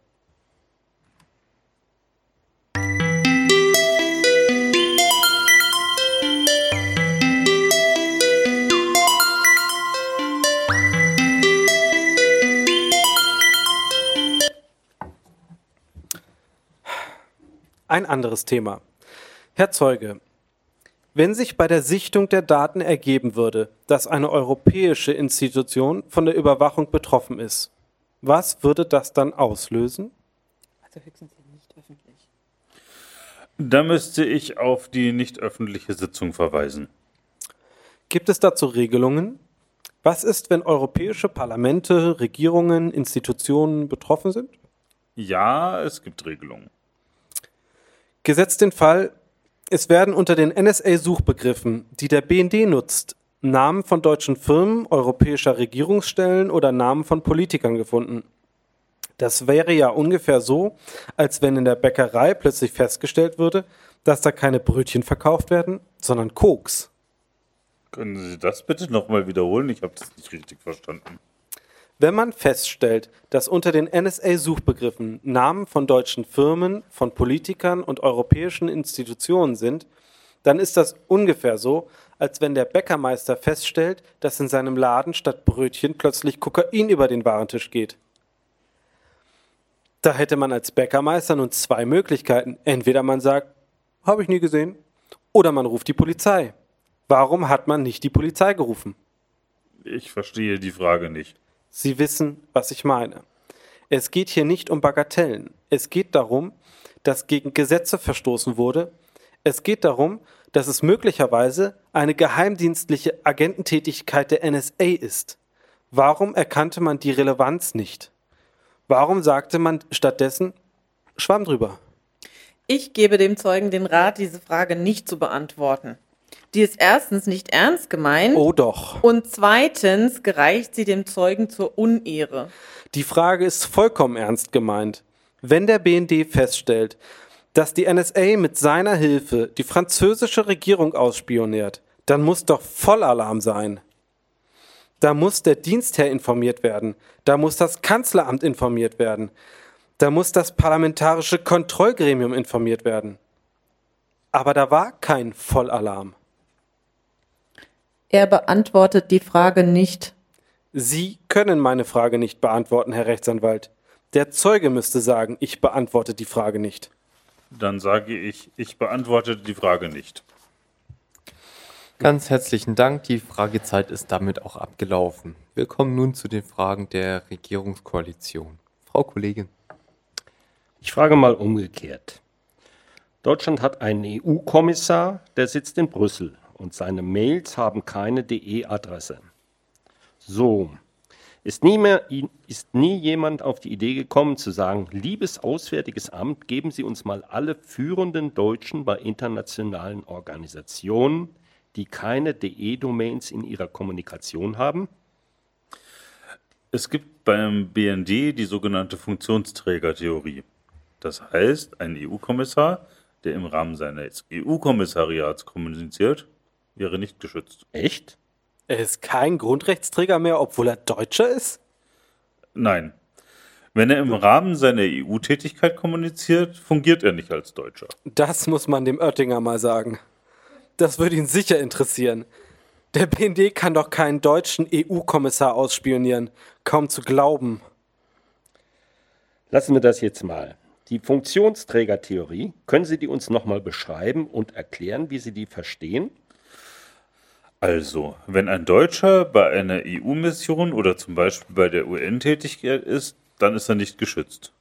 Ein anderes Thema. Herr Zeuge, wenn sich bei der Sichtung der Daten ergeben würde, dass eine europäische Institution von der Überwachung betroffen ist, was würde das dann auslösen? Also höchstens nicht öffentlich. Da müsste ich auf die nicht öffentliche Sitzung verweisen. Gibt es dazu Regelungen? Was ist, wenn europäische Parlamente, Regierungen, Institutionen betroffen sind? Ja, es gibt Regelungen. Gesetzt den Fall, es werden unter den NSA-Suchbegriffen, die der BND nutzt, Namen von deutschen Firmen, europäischer Regierungsstellen oder Namen von Politikern gefunden. Das wäre ja ungefähr so, als wenn in der Bäckerei plötzlich festgestellt würde, dass da keine Brötchen verkauft werden, sondern Koks. Können Sie das bitte nochmal wiederholen? Ich habe das nicht richtig verstanden. Wenn man feststellt, dass unter den NSA-Suchbegriffen Namen von deutschen Firmen, von Politikern und europäischen Institutionen sind, dann ist das ungefähr so, als wenn der Bäckermeister feststellt, dass in seinem Laden statt Brötchen plötzlich Kokain über den Warentisch geht. Da hätte man als Bäckermeister nun zwei Möglichkeiten. Entweder man sagt, habe ich nie gesehen, oder man ruft die Polizei. Warum hat man nicht die Polizei gerufen? Ich verstehe die Frage nicht. Sie wissen, was ich meine. Es geht hier nicht um Bagatellen. Es geht darum, dass gegen Gesetze verstoßen wurde. Es geht darum, dass es möglicherweise eine geheimdienstliche Agententätigkeit der NSA ist. Warum erkannte man die Relevanz nicht? Warum sagte man stattdessen Schwamm drüber? Ich gebe dem Zeugen den Rat, diese Frage nicht zu beantworten. Die ist erstens nicht ernst gemeint. Oh doch. Und zweitens gereicht sie dem Zeugen zur Unehre. Die Frage ist vollkommen ernst gemeint. Wenn der BND feststellt, dass die NSA mit seiner Hilfe die französische Regierung ausspioniert, dann muss doch Vollalarm sein. Da muss der Dienstherr informiert werden, da muss das Kanzleramt informiert werden, da muss das parlamentarische Kontrollgremium informiert werden. Aber da war kein Vollalarm. Er beantwortet die Frage nicht. Sie können meine Frage nicht beantworten, Herr Rechtsanwalt. Der Zeuge müsste sagen, ich beantworte die Frage nicht. Dann sage ich, ich beantworte die Frage nicht. Ganz herzlichen Dank. Die Fragezeit ist damit auch abgelaufen. Wir kommen nun zu den Fragen der Regierungskoalition. Frau Kollegin. Ich frage mal umgekehrt. Deutschland hat einen EU-Kommissar, der sitzt in Brüssel und seine Mails haben keine DE-Adresse. So, ist nie, mehr, ist nie jemand auf die Idee gekommen zu sagen, liebes Auswärtiges Amt, geben Sie uns mal alle führenden Deutschen bei internationalen Organisationen, die keine DE-Domains in ihrer Kommunikation haben? Es gibt beim BND die sogenannte Funktionsträgertheorie. Das heißt, ein EU-Kommissar, der im Rahmen seines EU-Kommissariats kommuniziert, wäre nicht geschützt. Echt? Er ist kein Grundrechtsträger mehr, obwohl er Deutscher ist? Nein. Wenn er im Rahmen seiner EU-Tätigkeit kommuniziert, fungiert er nicht als Deutscher. Das muss man dem Oettinger mal sagen. Das würde ihn sicher interessieren. Der BND kann doch keinen deutschen EU-Kommissar ausspionieren. Kaum zu glauben. Lassen wir das jetzt mal. Die Funktionsträgertheorie, können Sie die uns nochmal beschreiben und erklären, wie Sie die verstehen? Also, wenn ein Deutscher bei einer EU-Mission oder zum Beispiel bei der UN tätig ist, dann ist er nicht geschützt.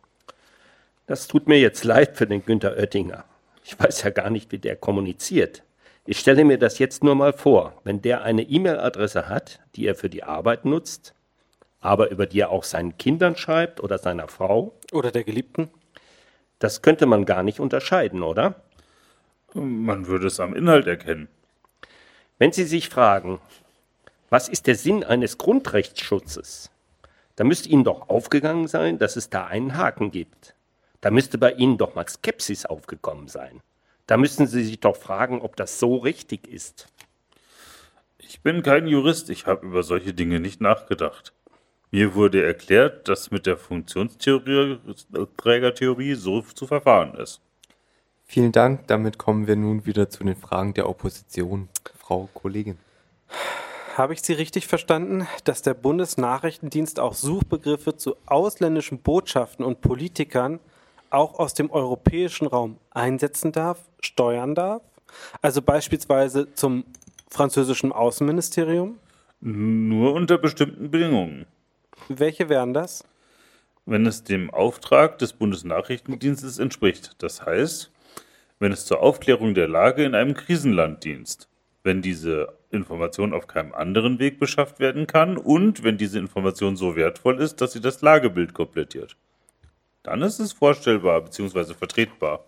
Das tut mir jetzt leid für den Günther Oettinger. Ich weiß ja gar nicht, wie der kommuniziert. Ich stelle mir das jetzt nur mal vor, wenn der eine E-Mail-Adresse hat, die er für die Arbeit nutzt, aber über die er auch seinen Kindern schreibt oder seiner Frau. Oder der Geliebten. Das könnte man gar nicht unterscheiden, oder? Man würde es am Inhalt erkennen. Wenn Sie sich fragen, was ist der Sinn eines Grundrechtsschutzes, dann müsste Ihnen doch aufgegangen sein, dass es da einen Haken gibt. Da müsste bei Ihnen doch mal Skepsis aufgekommen sein. Da müssten Sie sich doch fragen, ob das so richtig ist. Ich bin kein Jurist, ich habe über solche Dinge nicht nachgedacht. Mir wurde erklärt, dass mit der Funktionsträgertheorie so zu verfahren ist. Vielen Dank. Damit kommen wir nun wieder zu den Fragen der Opposition. Frau Kollegin. Habe ich Sie richtig verstanden, dass der Bundesnachrichtendienst auch Suchbegriffe zu ausländischen Botschaften und Politikern auch aus dem europäischen Raum einsetzen darf, steuern darf? Also beispielsweise zum französischen Außenministerium? Nur unter bestimmten Bedingungen. Welche wären das? Wenn es dem Auftrag des Bundesnachrichtendienstes entspricht. Das heißt, wenn es zur Aufklärung der Lage in einem Krisenland dient wenn diese Information auf keinem anderen Weg beschafft werden kann und wenn diese Information so wertvoll ist, dass sie das Lagebild komplettiert. Dann ist es vorstellbar bzw. vertretbar.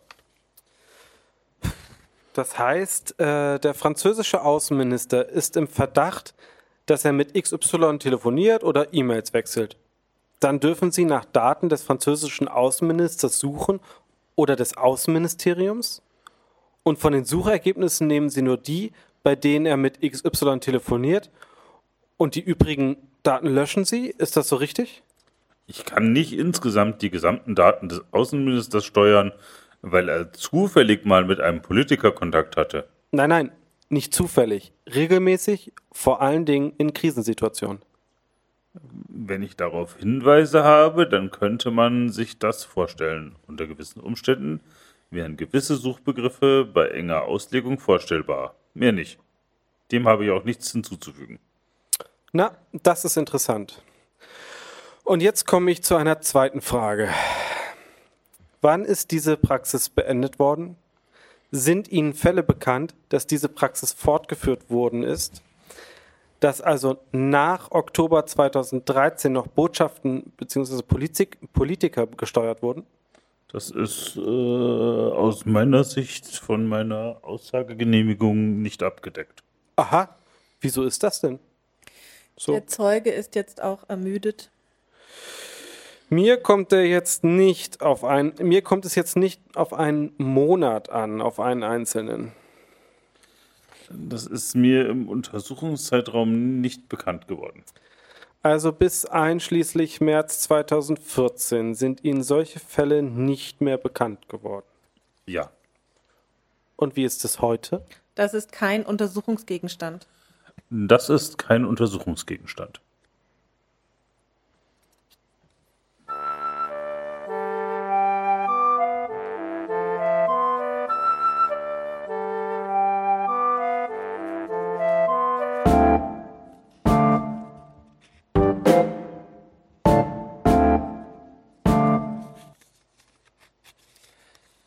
Das heißt, äh, der französische Außenminister ist im Verdacht, dass er mit XY telefoniert oder E-Mails wechselt. Dann dürfen Sie nach Daten des französischen Außenministers suchen oder des Außenministeriums. Und von den Suchergebnissen nehmen Sie nur die, bei denen er mit XY telefoniert und die übrigen Daten löschen Sie? Ist das so richtig? Ich kann nicht insgesamt die gesamten Daten des Außenministers steuern, weil er zufällig mal mit einem Politiker Kontakt hatte. Nein, nein, nicht zufällig. Regelmäßig, vor allen Dingen in Krisensituationen. Wenn ich darauf Hinweise habe, dann könnte man sich das vorstellen. Unter gewissen Umständen wären gewisse Suchbegriffe bei enger Auslegung vorstellbar. Mehr nicht. Dem habe ich auch nichts hinzuzufügen. Na, das ist interessant. Und jetzt komme ich zu einer zweiten Frage. Wann ist diese Praxis beendet worden? Sind Ihnen Fälle bekannt, dass diese Praxis fortgeführt worden ist? Dass also nach Oktober 2013 noch Botschaften bzw. Politik, Politiker gesteuert wurden? Das ist äh, aus meiner Sicht von meiner Aussagegenehmigung nicht abgedeckt. Aha, wieso ist das denn? So. Der Zeuge ist jetzt auch ermüdet. Mir kommt er jetzt nicht auf ein, mir kommt es jetzt nicht auf einen Monat an, auf einen einzelnen. Das ist mir im Untersuchungszeitraum nicht bekannt geworden. Also bis einschließlich März 2014 sind Ihnen solche Fälle nicht mehr bekannt geworden. Ja. Und wie ist es heute? Das ist kein Untersuchungsgegenstand. Das ist kein Untersuchungsgegenstand.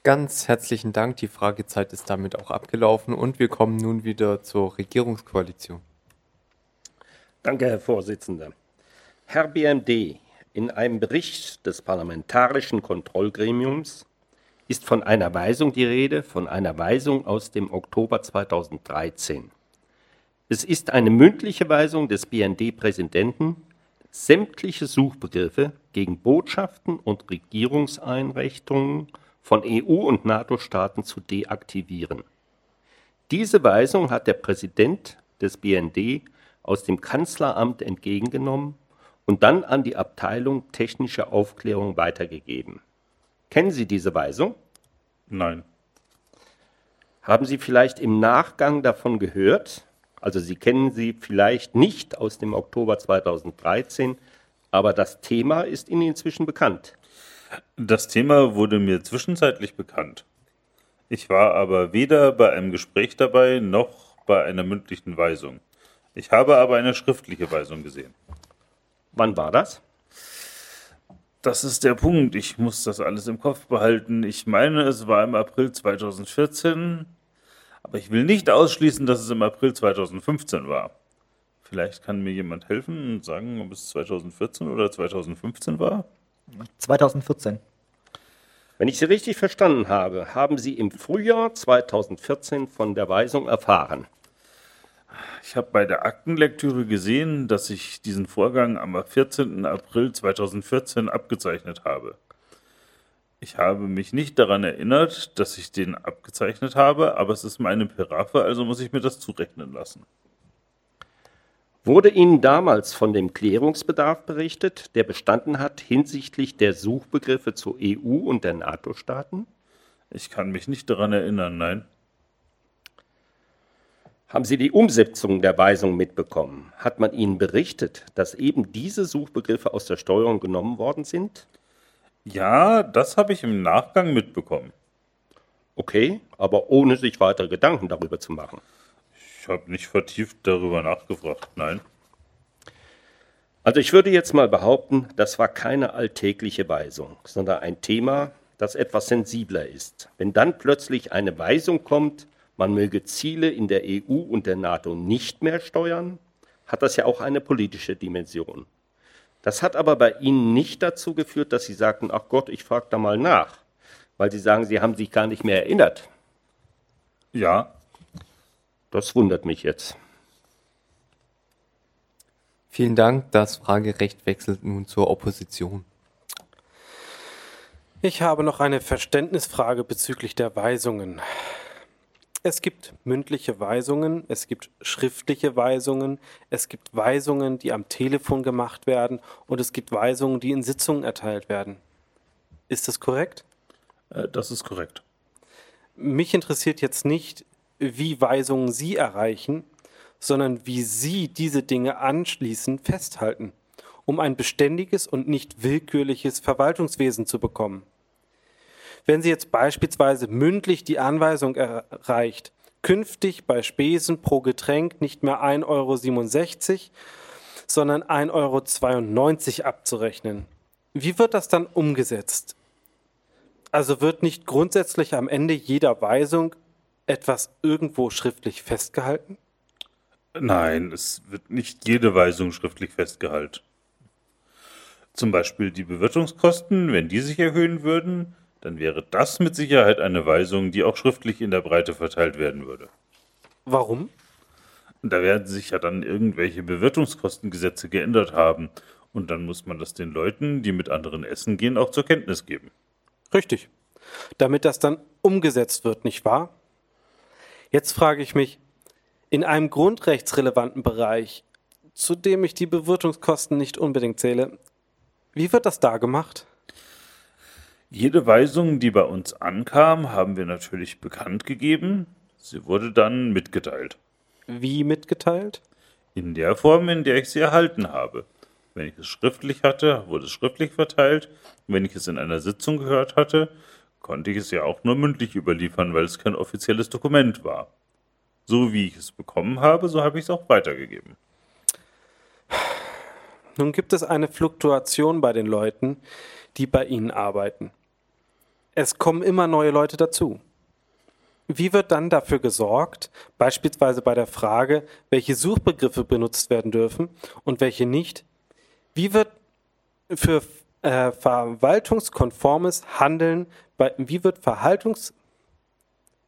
Ganz herzlichen Dank. Die Fragezeit ist damit auch abgelaufen und wir kommen nun wieder zur Regierungskoalition. Danke, Herr Vorsitzender. Herr BMD, in einem Bericht des Parlamentarischen Kontrollgremiums ist von einer Weisung die Rede, von einer Weisung aus dem Oktober 2013. Es ist eine mündliche Weisung des BND-Präsidenten, sämtliche Suchbegriffe gegen Botschaften und Regierungseinrichtungen von EU- und NATO-Staaten zu deaktivieren. Diese Weisung hat der Präsident des BND aus dem Kanzleramt entgegengenommen und dann an die Abteilung Technische Aufklärung weitergegeben. Kennen Sie diese Weisung? Nein. Haben Sie vielleicht im Nachgang davon gehört? Also Sie kennen sie vielleicht nicht aus dem Oktober 2013, aber das Thema ist Ihnen inzwischen bekannt. Das Thema wurde mir zwischenzeitlich bekannt. Ich war aber weder bei einem Gespräch dabei noch bei einer mündlichen Weisung. Ich habe aber eine schriftliche Weisung gesehen. Wann war das? Das ist der Punkt. Ich muss das alles im Kopf behalten. Ich meine, es war im April 2014, aber ich will nicht ausschließen, dass es im April 2015 war. Vielleicht kann mir jemand helfen und sagen, ob es 2014 oder 2015 war? 2014. Wenn ich Sie richtig verstanden habe, haben Sie im Frühjahr 2014 von der Weisung erfahren. Ich habe bei der Aktenlektüre gesehen, dass ich diesen Vorgang am 14. April 2014 abgezeichnet habe. Ich habe mich nicht daran erinnert, dass ich den abgezeichnet habe, aber es ist meine Peraffe, also muss ich mir das zurechnen lassen. Wurde Ihnen damals von dem Klärungsbedarf berichtet, der bestanden hat hinsichtlich der Suchbegriffe zur EU und der NATO-Staaten? Ich kann mich nicht daran erinnern, nein. Haben Sie die Umsetzung der Weisung mitbekommen? Hat man Ihnen berichtet, dass eben diese Suchbegriffe aus der Steuerung genommen worden sind? Ja, das habe ich im Nachgang mitbekommen. Okay, aber ohne sich weitere Gedanken darüber zu machen. Ich habe nicht vertieft darüber nachgefragt, nein. Also ich würde jetzt mal behaupten, das war keine alltägliche Weisung, sondern ein Thema, das etwas sensibler ist. Wenn dann plötzlich eine Weisung kommt, man möge Ziele in der EU und der NATO nicht mehr steuern, hat das ja auch eine politische Dimension. Das hat aber bei Ihnen nicht dazu geführt, dass Sie sagten, ach Gott, ich frage da mal nach, weil Sie sagen, Sie haben sich gar nicht mehr erinnert. Ja, das wundert mich jetzt. Vielen Dank. Das Fragerecht wechselt nun zur Opposition. Ich habe noch eine Verständnisfrage bezüglich der Weisungen. Es gibt mündliche Weisungen, es gibt schriftliche Weisungen, es gibt Weisungen, die am Telefon gemacht werden und es gibt Weisungen, die in Sitzungen erteilt werden. Ist das korrekt? Äh, das ist korrekt. Mich interessiert jetzt nicht, wie Weisungen Sie erreichen, sondern wie Sie diese Dinge anschließend festhalten, um ein beständiges und nicht willkürliches Verwaltungswesen zu bekommen. Wenn Sie jetzt beispielsweise mündlich die Anweisung erreicht, künftig bei Spesen pro Getränk nicht mehr 1,67 Euro, sondern 1,92 Euro abzurechnen. Wie wird das dann umgesetzt? Also wird nicht grundsätzlich am Ende jeder Weisung etwas irgendwo schriftlich festgehalten? Nein, es wird nicht jede Weisung schriftlich festgehalten. Zum Beispiel die Bewirtungskosten, wenn die sich erhöhen würden, dann wäre das mit Sicherheit eine Weisung, die auch schriftlich in der Breite verteilt werden würde. Warum? Da werden sich ja dann irgendwelche Bewirtungskostengesetze geändert haben. Und dann muss man das den Leuten, die mit anderen essen gehen, auch zur Kenntnis geben. Richtig. Damit das dann umgesetzt wird, nicht wahr? Jetzt frage ich mich, in einem grundrechtsrelevanten Bereich, zu dem ich die Bewirtungskosten nicht unbedingt zähle, wie wird das da gemacht? Jede Weisung, die bei uns ankam, haben wir natürlich bekannt gegeben. Sie wurde dann mitgeteilt. Wie mitgeteilt? In der Form, in der ich sie erhalten habe. Wenn ich es schriftlich hatte, wurde es schriftlich verteilt. Wenn ich es in einer Sitzung gehört hatte, konnte ich es ja auch nur mündlich überliefern, weil es kein offizielles Dokument war. So wie ich es bekommen habe, so habe ich es auch weitergegeben. Nun gibt es eine Fluktuation bei den Leuten, die bei Ihnen arbeiten. Es kommen immer neue Leute dazu. Wie wird dann dafür gesorgt, beispielsweise bei der Frage, welche Suchbegriffe benutzt werden dürfen und welche nicht? Wie wird für äh, verwaltungskonformes Handeln wie wird Verhaltungs,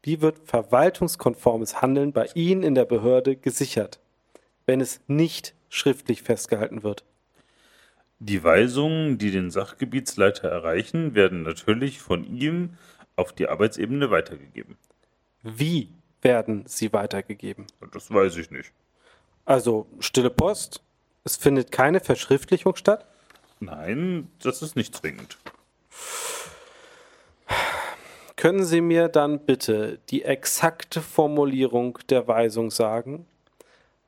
wie wird verwaltungskonformes Handeln bei Ihnen in der Behörde gesichert, wenn es nicht schriftlich festgehalten wird? Die Weisungen, die den Sachgebietsleiter erreichen, werden natürlich von ihm auf die Arbeitsebene weitergegeben. Wie werden sie weitergegeben? Das weiß ich nicht. Also stille Post? Es findet keine Verschriftlichung statt? Nein, das ist nicht zwingend. Können Sie mir dann bitte die exakte Formulierung der Weisung sagen?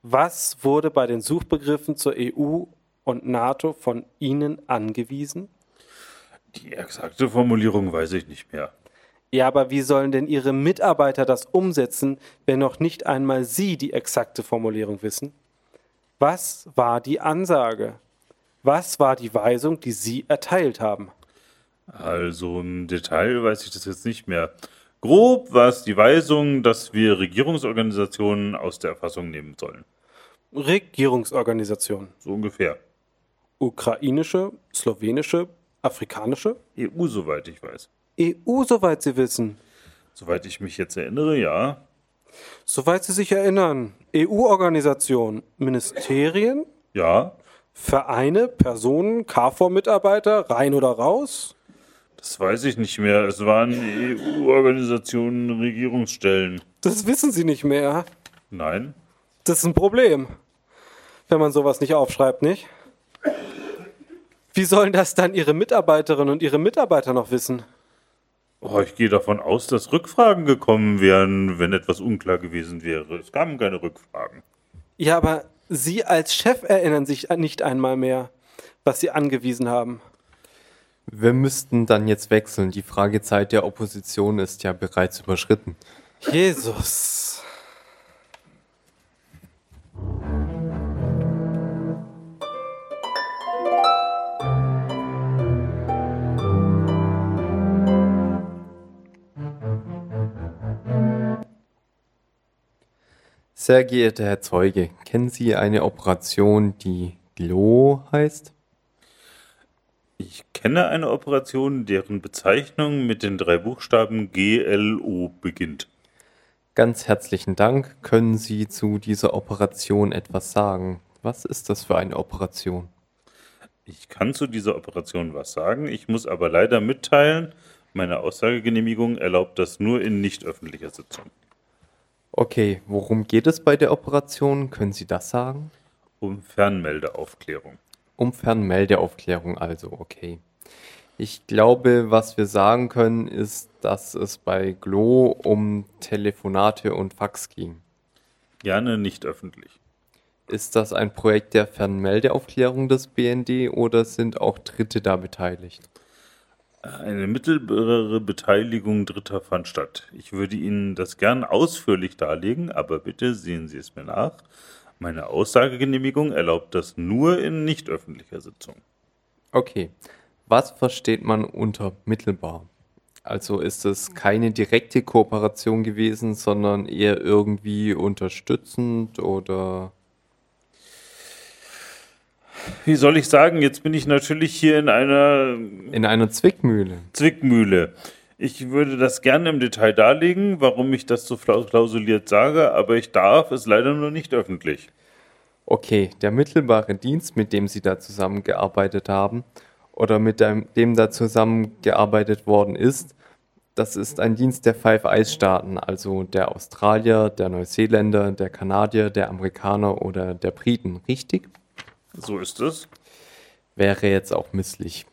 Was wurde bei den Suchbegriffen zur EU und NATO von Ihnen angewiesen? Die exakte Formulierung weiß ich nicht mehr. Ja, aber wie sollen denn Ihre Mitarbeiter das umsetzen, wenn noch nicht einmal Sie die exakte Formulierung wissen? Was war die Ansage? Was war die Weisung, die Sie erteilt haben? Also im Detail weiß ich das jetzt nicht mehr. Grob war es die Weisung, dass wir Regierungsorganisationen aus der Erfassung nehmen sollen. Regierungsorganisationen? So ungefähr. Ukrainische, slowenische, afrikanische? EU, soweit ich weiß. EU, soweit Sie wissen. Soweit ich mich jetzt erinnere, ja. Soweit Sie sich erinnern, EU-Organisation, Ministerien, Ja, Vereine, Personen, KFOR-Mitarbeiter, rein oder raus? Das weiß ich nicht mehr. Es waren EU-Organisationen, Regierungsstellen. Das wissen Sie nicht mehr. Nein, Das ist ein Problem, wenn man sowas nicht aufschreibt, nicht? Wie sollen das dann Ihre Mitarbeiterinnen und Ihre Mitarbeiter noch wissen? oh, ich gehe davon aus, dass Rückfragen gekommen wären, wenn etwas unklar gewesen wäre. Es kamen keine Rückfragen. Ja, aber Sie als Chef erinnern sich nicht einmal mehr, was Sie angewiesen haben. Wir müssten dann jetzt wechseln. Die Fragezeit der Opposition ist ja bereits überschritten. Jesus. Sehr geehrter Herr Zeuge, kennen Sie eine Operation, die GLO heißt? Ich kenne eine Operation, deren Bezeichnung mit den drei Buchstaben GLO beginnt. Ganz herzlichen Dank. Können Sie zu dieser Operation etwas sagen? Was ist das für eine Operation? Ich kann zu dieser Operation was sagen, ich muss aber leider mitteilen, meine Aussagegenehmigung erlaubt das nur in nicht öffentlicher Sitzung. Okay, worum geht es bei der Operation? Können Sie das sagen? Um Fernmeldeaufklärung. Um Fernmeldeaufklärung also, okay. Ich glaube, was wir sagen können, ist, dass es bei Glo um Telefonate und Fax ging. Gerne nicht öffentlich. Ist das ein Projekt der Fernmeldeaufklärung des BND oder sind auch Dritte da beteiligt? Eine mittelbare Beteiligung Dritter fand statt. Ich würde Ihnen das gern ausführlich darlegen, aber bitte sehen Sie es mir nach. Meine Aussagegenehmigung erlaubt das nur in nicht öffentlicher Sitzung. Okay. Was versteht man unter mittelbar? Also ist es keine direkte Kooperation gewesen, sondern eher irgendwie unterstützend oder Wie soll ich sagen, jetzt bin ich natürlich hier in einer in einer Zwickmühle? Zwickmühle. Ich würde das gerne im Detail darlegen, warum ich das so klausuliert sage, aber ich darf es leider nur nicht öffentlich. Okay, der mittelbare Dienst, mit dem Sie da zusammengearbeitet haben oder mit dem, dem da zusammengearbeitet worden ist, das ist ein Dienst der Five Eyes Staaten, also der Australier, der Neuseeländer, der Kanadier, der Amerikaner oder der Briten, richtig? So ist es. Wäre jetzt auch misslich.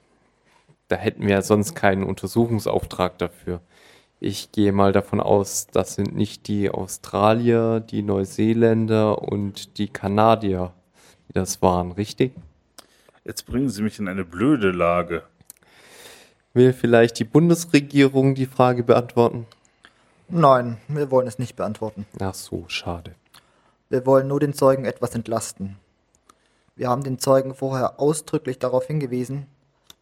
Da hätten wir ja sonst keinen Untersuchungsauftrag dafür. Ich gehe mal davon aus, das sind nicht die Australier, die Neuseeländer und die Kanadier, die das waren, richtig? Jetzt bringen Sie mich in eine blöde Lage. Will vielleicht die Bundesregierung die Frage beantworten? Nein, wir wollen es nicht beantworten. Ach so, schade. Wir wollen nur den Zeugen etwas entlasten. Wir haben den Zeugen vorher ausdrücklich darauf hingewiesen,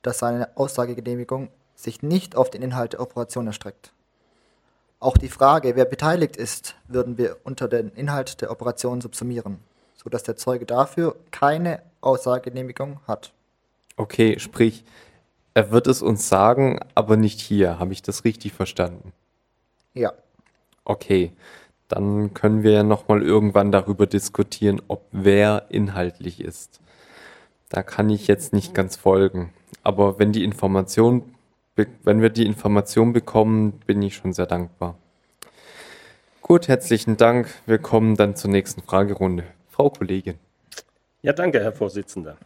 dass seine Aussagegenehmigung sich nicht auf den Inhalt der Operation erstreckt. Auch die Frage, wer beteiligt ist, würden wir unter den Inhalt der Operation subsumieren, sodass der Zeuge dafür keine Aussagegenehmigung hat. Okay, sprich, er wird es uns sagen, aber nicht hier. Habe ich das richtig verstanden? Ja. Okay, dann können wir ja nochmal irgendwann darüber diskutieren, ob wer inhaltlich ist. Da kann ich jetzt nicht ganz folgen. Aber wenn die Information, wenn wir die Information bekommen, bin ich schon sehr dankbar. Gut, herzlichen Dank. Wir kommen dann zur nächsten Fragerunde. Frau Kollegin. Ja, danke, Herr Vorsitzender.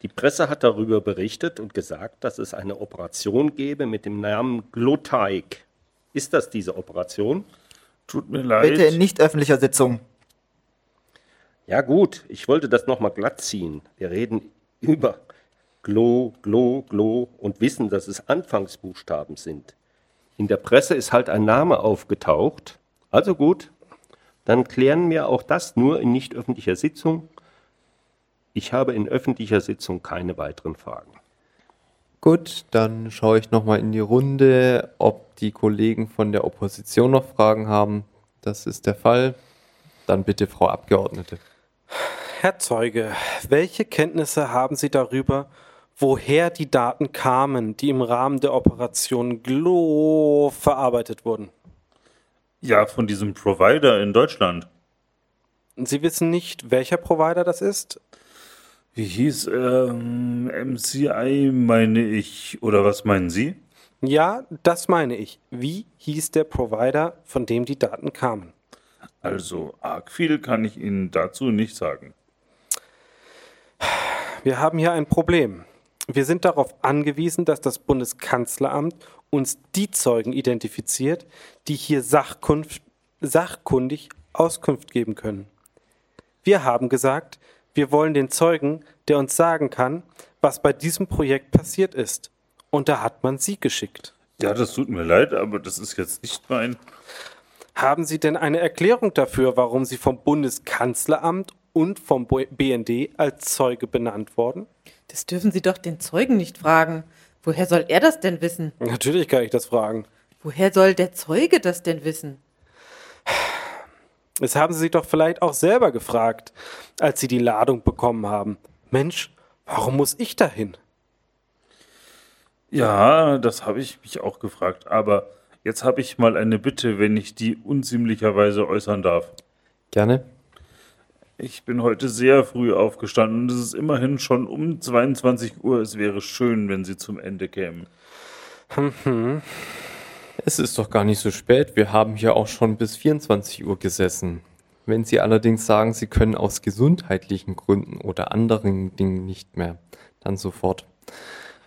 Die Presse hat darüber berichtet und gesagt, dass es eine Operation gebe mit dem Namen Glotaik. Ist das diese Operation? Tut mir leid. Bitte in nicht öffentlicher Sitzung. Ja gut, ich wollte das nochmal glatt ziehen. Wir reden über Glo, Glo, Glo und wissen, dass es Anfangsbuchstaben sind. In der Presse ist halt ein Name aufgetaucht. Also gut, dann klären wir auch das nur in nicht öffentlicher Sitzung. Ich habe in öffentlicher Sitzung keine weiteren Fragen. Gut, dann schaue ich nochmal in die Runde, ob die Kollegen von der Opposition noch Fragen haben. Das ist der Fall. Dann bitte, Frau Abgeordnete. Herr Zeuge, welche Kenntnisse haben Sie darüber, woher die Daten kamen, die im Rahmen der Operation GLO verarbeitet wurden? Ja, von diesem Provider in Deutschland. Sie wissen nicht, welcher Provider das ist? Wie hieß ähm, MCI, meine ich. Oder was meinen Sie? Ja, das meine ich. Wie hieß der Provider, von dem die Daten kamen? Also, arg viel kann ich Ihnen dazu nicht sagen. Wir haben hier ein Problem. Wir sind darauf angewiesen, dass das Bundeskanzleramt uns die Zeugen identifiziert, die hier Sachkunft, sachkundig Auskunft geben können. Wir haben gesagt, wir wollen den Zeugen, der uns sagen kann, was bei diesem Projekt passiert ist. Und da hat man Sie geschickt. Ja, das tut mir leid, aber das ist jetzt nicht mein. Haben Sie denn eine Erklärung dafür, warum Sie vom Bundeskanzleramt und vom BND als Zeuge benannt wurden? Das dürfen Sie doch den Zeugen nicht fragen. Woher soll er das denn wissen? Natürlich kann ich das fragen. Woher soll der Zeuge das denn wissen? Das haben Sie sich doch vielleicht auch selber gefragt, als Sie die Ladung bekommen haben. Mensch, warum muss ich dahin? Ja, das habe ich mich auch gefragt. Aber jetzt habe ich mal eine Bitte, wenn ich die unziemlicherweise äußern darf. Gerne. Ich bin heute sehr früh aufgestanden und es ist immerhin schon um 22 Uhr. Es wäre schön, wenn Sie zum Ende kämen. Es ist doch gar nicht so spät. Wir haben hier auch schon bis 24 Uhr gesessen. Wenn Sie allerdings sagen, Sie können aus gesundheitlichen Gründen oder anderen Dingen nicht mehr, dann sofort.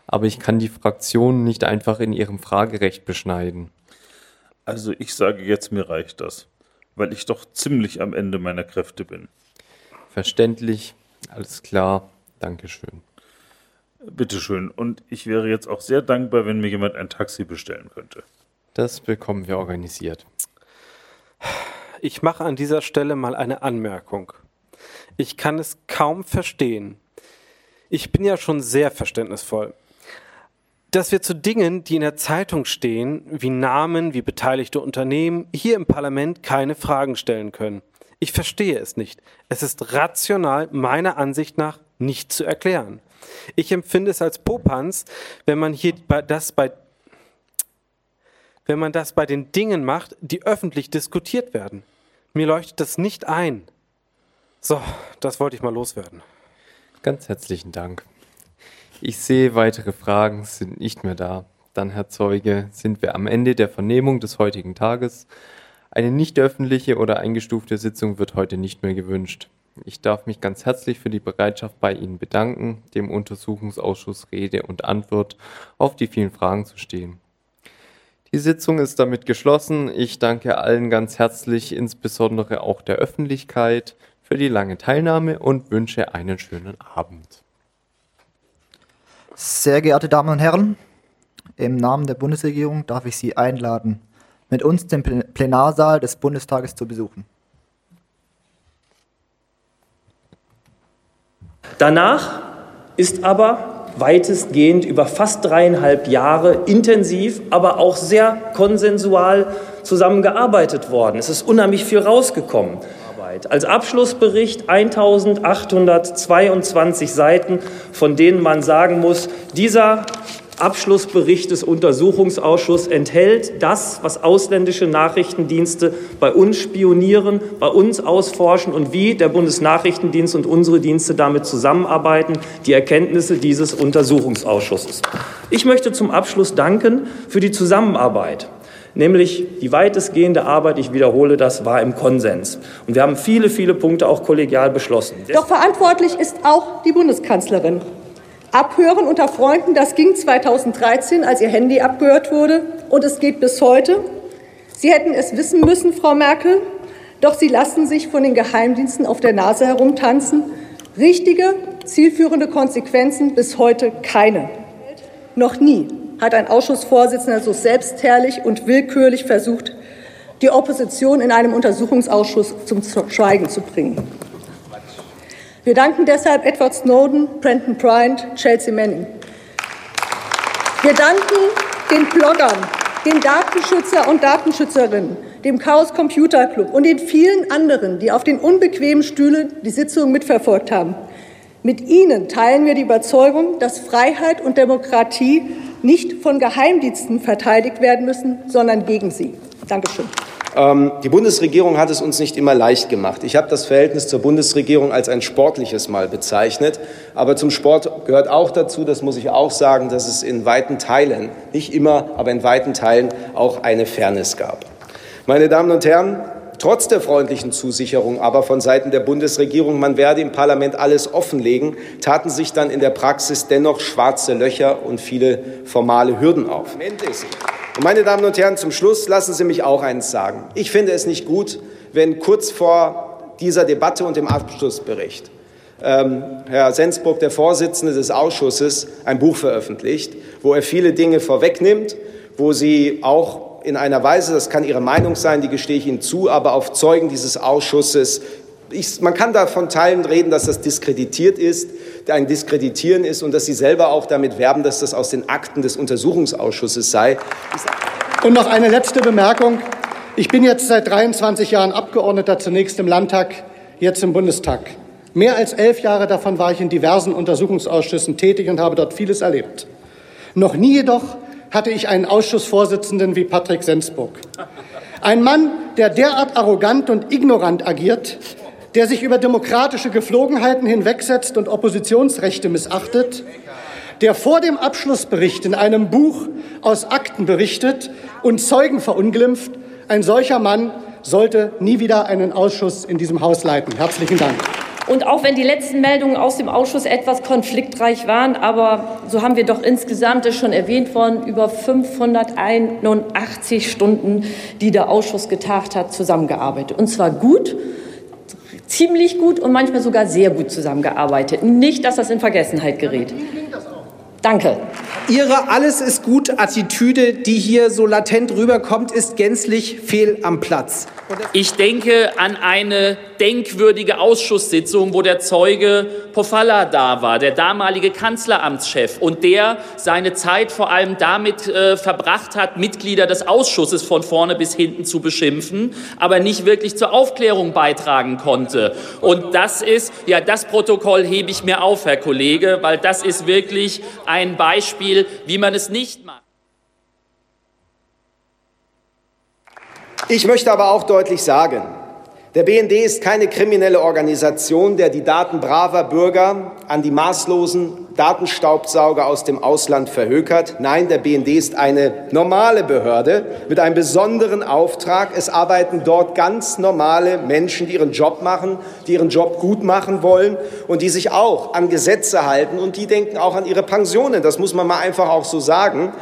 aber ich kann die Fraktion nicht einfach in ihrem Fragerecht beschneiden. Also ich sage jetzt, mir reicht das, weil ich doch ziemlich am Ende meiner Kräfte bin. Verständlich, alles klar, Dankeschön. Bitteschön. Und ich wäre jetzt auch sehr dankbar, wenn mir jemand ein Taxi bestellen könnte. Das bekommen wir organisiert. Ich mache an dieser Stelle mal eine Anmerkung. Ich kann es kaum verstehen. Ich bin ja schon sehr verständnisvoll. Dass wir zu Dingen, die in der Zeitung stehen, wie Namen, wie beteiligte Unternehmen, hier im Parlament keine Fragen stellen können. Ich verstehe es nicht. Es ist rational meiner Ansicht nach nicht zu erklären. Ich empfinde es als Popanz, wenn man hier das bei wenn man das bei den Dingen macht, die öffentlich diskutiert werden. Mir leuchtet das nicht ein. So, das wollte ich mal loswerden. Ganz herzlichen Dank. Ich sehe, weitere Fragen sind nicht mehr da. Dann, Herr Zeuge, sind wir am Ende der Vernehmung des heutigen Tages. Eine nicht öffentliche oder eingestufte Sitzung wird heute nicht mehr gewünscht. Ich darf mich ganz herzlich für die Bereitschaft bei Ihnen bedanken, dem Untersuchungsausschuss Rede und Antwort auf die vielen Fragen zu stehen. Die Sitzung ist damit geschlossen. Ich danke allen ganz herzlich, insbesondere auch der Öffentlichkeit, für die lange Teilnahme und wünsche einen schönen Abend. Sehr geehrte Damen und Herren, im Namen der Bundesregierung darf ich Sie einladen, mit uns den Plenarsaal des Bundestages zu besuchen. Danach ist aber weitestgehend über fast dreieinhalb Jahre intensiv, aber auch sehr konsensual zusammengearbeitet worden. Es ist unheimlich viel rausgekommen. Als Abschlussbericht 1822 Seiten, von denen man sagen muss, dieser Abschlussbericht des Untersuchungsausschusses enthält das, was ausländische Nachrichtendienste bei uns spionieren, bei uns ausforschen und wie der Bundesnachrichtendienst und unsere Dienste damit zusammenarbeiten, die Erkenntnisse dieses Untersuchungsausschusses. Ich möchte zum Abschluss danken für die Zusammenarbeit nämlich die weitestgehende Arbeit, ich wiederhole das, war im Konsens. Und wir haben viele, viele Punkte auch kollegial beschlossen. Doch verantwortlich ist auch die Bundeskanzlerin. Abhören unter Freunden, das ging 2013, als ihr Handy abgehört wurde, und es geht bis heute. Sie hätten es wissen müssen, Frau Merkel, doch Sie lassen sich von den Geheimdiensten auf der Nase herumtanzen. Richtige, zielführende Konsequenzen bis heute keine. Noch nie hat ein Ausschussvorsitzender so selbstherrlich und willkürlich versucht, die Opposition in einem Untersuchungsausschuss zum Schweigen zu bringen. Wir danken deshalb Edward Snowden, Brenton Bryant, Chelsea Manning. Wir danken den Bloggern, den Datenschützer und Datenschützerinnen, dem Chaos Computer Club und den vielen anderen, die auf den unbequemen Stühlen die Sitzung mitverfolgt haben. Mit ihnen teilen wir die Überzeugung, dass Freiheit und Demokratie nicht von Geheimdiensten verteidigt werden müssen, sondern gegen sie. Dankeschön. Ähm, die Bundesregierung hat es uns nicht immer leicht gemacht. Ich habe das Verhältnis zur Bundesregierung als ein sportliches mal bezeichnet. Aber zum Sport gehört auch dazu, das muss ich auch sagen, dass es in weiten Teilen, nicht immer, aber in weiten Teilen auch eine Fairness gab. Meine Damen und Herren, trotz der freundlichen Zusicherung aber von Seiten der Bundesregierung, man werde im Parlament alles offenlegen, taten sich dann in der Praxis dennoch schwarze Löcher und viele formale Hürden auf. Und meine Damen und Herren, zum Schluss lassen Sie mich auch eines sagen. Ich finde es nicht gut, wenn kurz vor dieser Debatte und dem Abschlussbericht ähm, Herr Sensburg, der Vorsitzende des Ausschusses, ein Buch veröffentlicht, wo er viele Dinge vorwegnimmt, wo Sie auch in einer Weise, das kann Ihre Meinung sein, die gestehe ich Ihnen zu, aber auf Zeugen dieses Ausschusses ich, man kann da von Teilen reden, dass das diskreditiert ist, ein Diskreditieren ist und dass Sie selber auch damit werben, dass das aus den Akten des Untersuchungsausschusses sei. Und noch eine letzte Bemerkung. Ich bin jetzt seit 23 Jahren Abgeordneter, zunächst im Landtag, jetzt im Bundestag. Mehr als elf Jahre davon war ich in diversen Untersuchungsausschüssen tätig und habe dort vieles erlebt. Noch nie jedoch hatte ich einen Ausschussvorsitzenden wie Patrick Sensburg. Ein Mann, der derart arrogant und ignorant agiert, der sich über demokratische Geflogenheiten hinwegsetzt und Oppositionsrechte missachtet, der vor dem Abschlussbericht in einem Buch aus Akten berichtet und Zeugen verunglimpft, ein solcher Mann sollte nie wieder einen Ausschuss in diesem Haus leiten. Herzlichen Dank. Und auch wenn die letzten Meldungen aus dem Ausschuss etwas konfliktreich waren, aber so haben wir doch insgesamt, das ist schon erwähnt worden, über 581 Stunden, die der Ausschuss getagt hat, zusammengearbeitet. Und zwar gut, ziemlich gut und manchmal sogar sehr gut zusammengearbeitet. Nicht, dass das in Vergessenheit gerät. Danke. Ihre Alles ist gut Attitüde, die hier so latent rüberkommt, ist gänzlich fehl am Platz. Ich denke an eine denkwürdige Ausschusssitzung, wo der Zeuge Pofalla da war, der damalige Kanzleramtschef, und der seine Zeit vor allem damit äh, verbracht hat, Mitglieder des Ausschusses von vorne bis hinten zu beschimpfen, aber nicht wirklich zur Aufklärung beitragen konnte. Und das ist, ja, das Protokoll hebe ich mir auf, Herr Kollege, weil das ist wirklich ein Beispiel, wie man es nicht macht. Ich möchte aber auch deutlich sagen, der BND ist keine kriminelle Organisation, der die Daten braver Bürger an die maßlosen Datenstaubsauger aus dem Ausland verhökert. Nein, der BND ist eine normale Behörde mit einem besonderen Auftrag. Es arbeiten dort ganz normale Menschen, die ihren Job machen, die ihren Job gut machen wollen und die sich auch an Gesetze halten und die denken auch an ihre Pensionen. Das muss man mal einfach auch so sagen.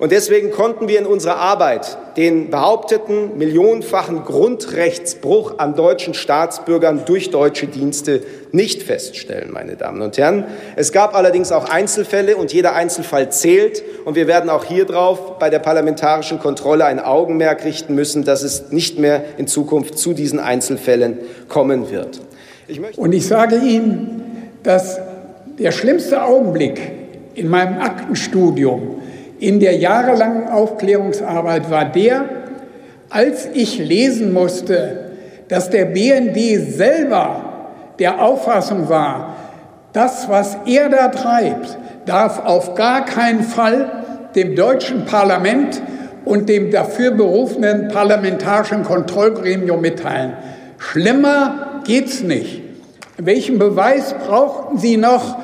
Und deswegen konnten wir in unserer Arbeit den behaupteten millionenfachen Grundrechtsbruch an deutschen Staatsbürgern durch deutsche Dienste nicht feststellen, meine Damen und Herren. Es gab allerdings auch Einzelfälle und jeder Einzelfall zählt. Und wir werden auch hier drauf bei der parlamentarischen Kontrolle ein Augenmerk richten müssen, dass es nicht mehr in Zukunft zu diesen Einzelfällen kommen wird. Ich und ich sage Ihnen, dass der schlimmste Augenblick in meinem Aktenstudium in der jahrelangen Aufklärungsarbeit war der, als ich lesen musste, dass der BND selber der Auffassung war, das, was er da treibt, darf auf gar keinen Fall dem deutschen Parlament und dem dafür berufenen parlamentarischen Kontrollgremium mitteilen. Schlimmer geht's nicht. Welchen Beweis brauchten Sie noch,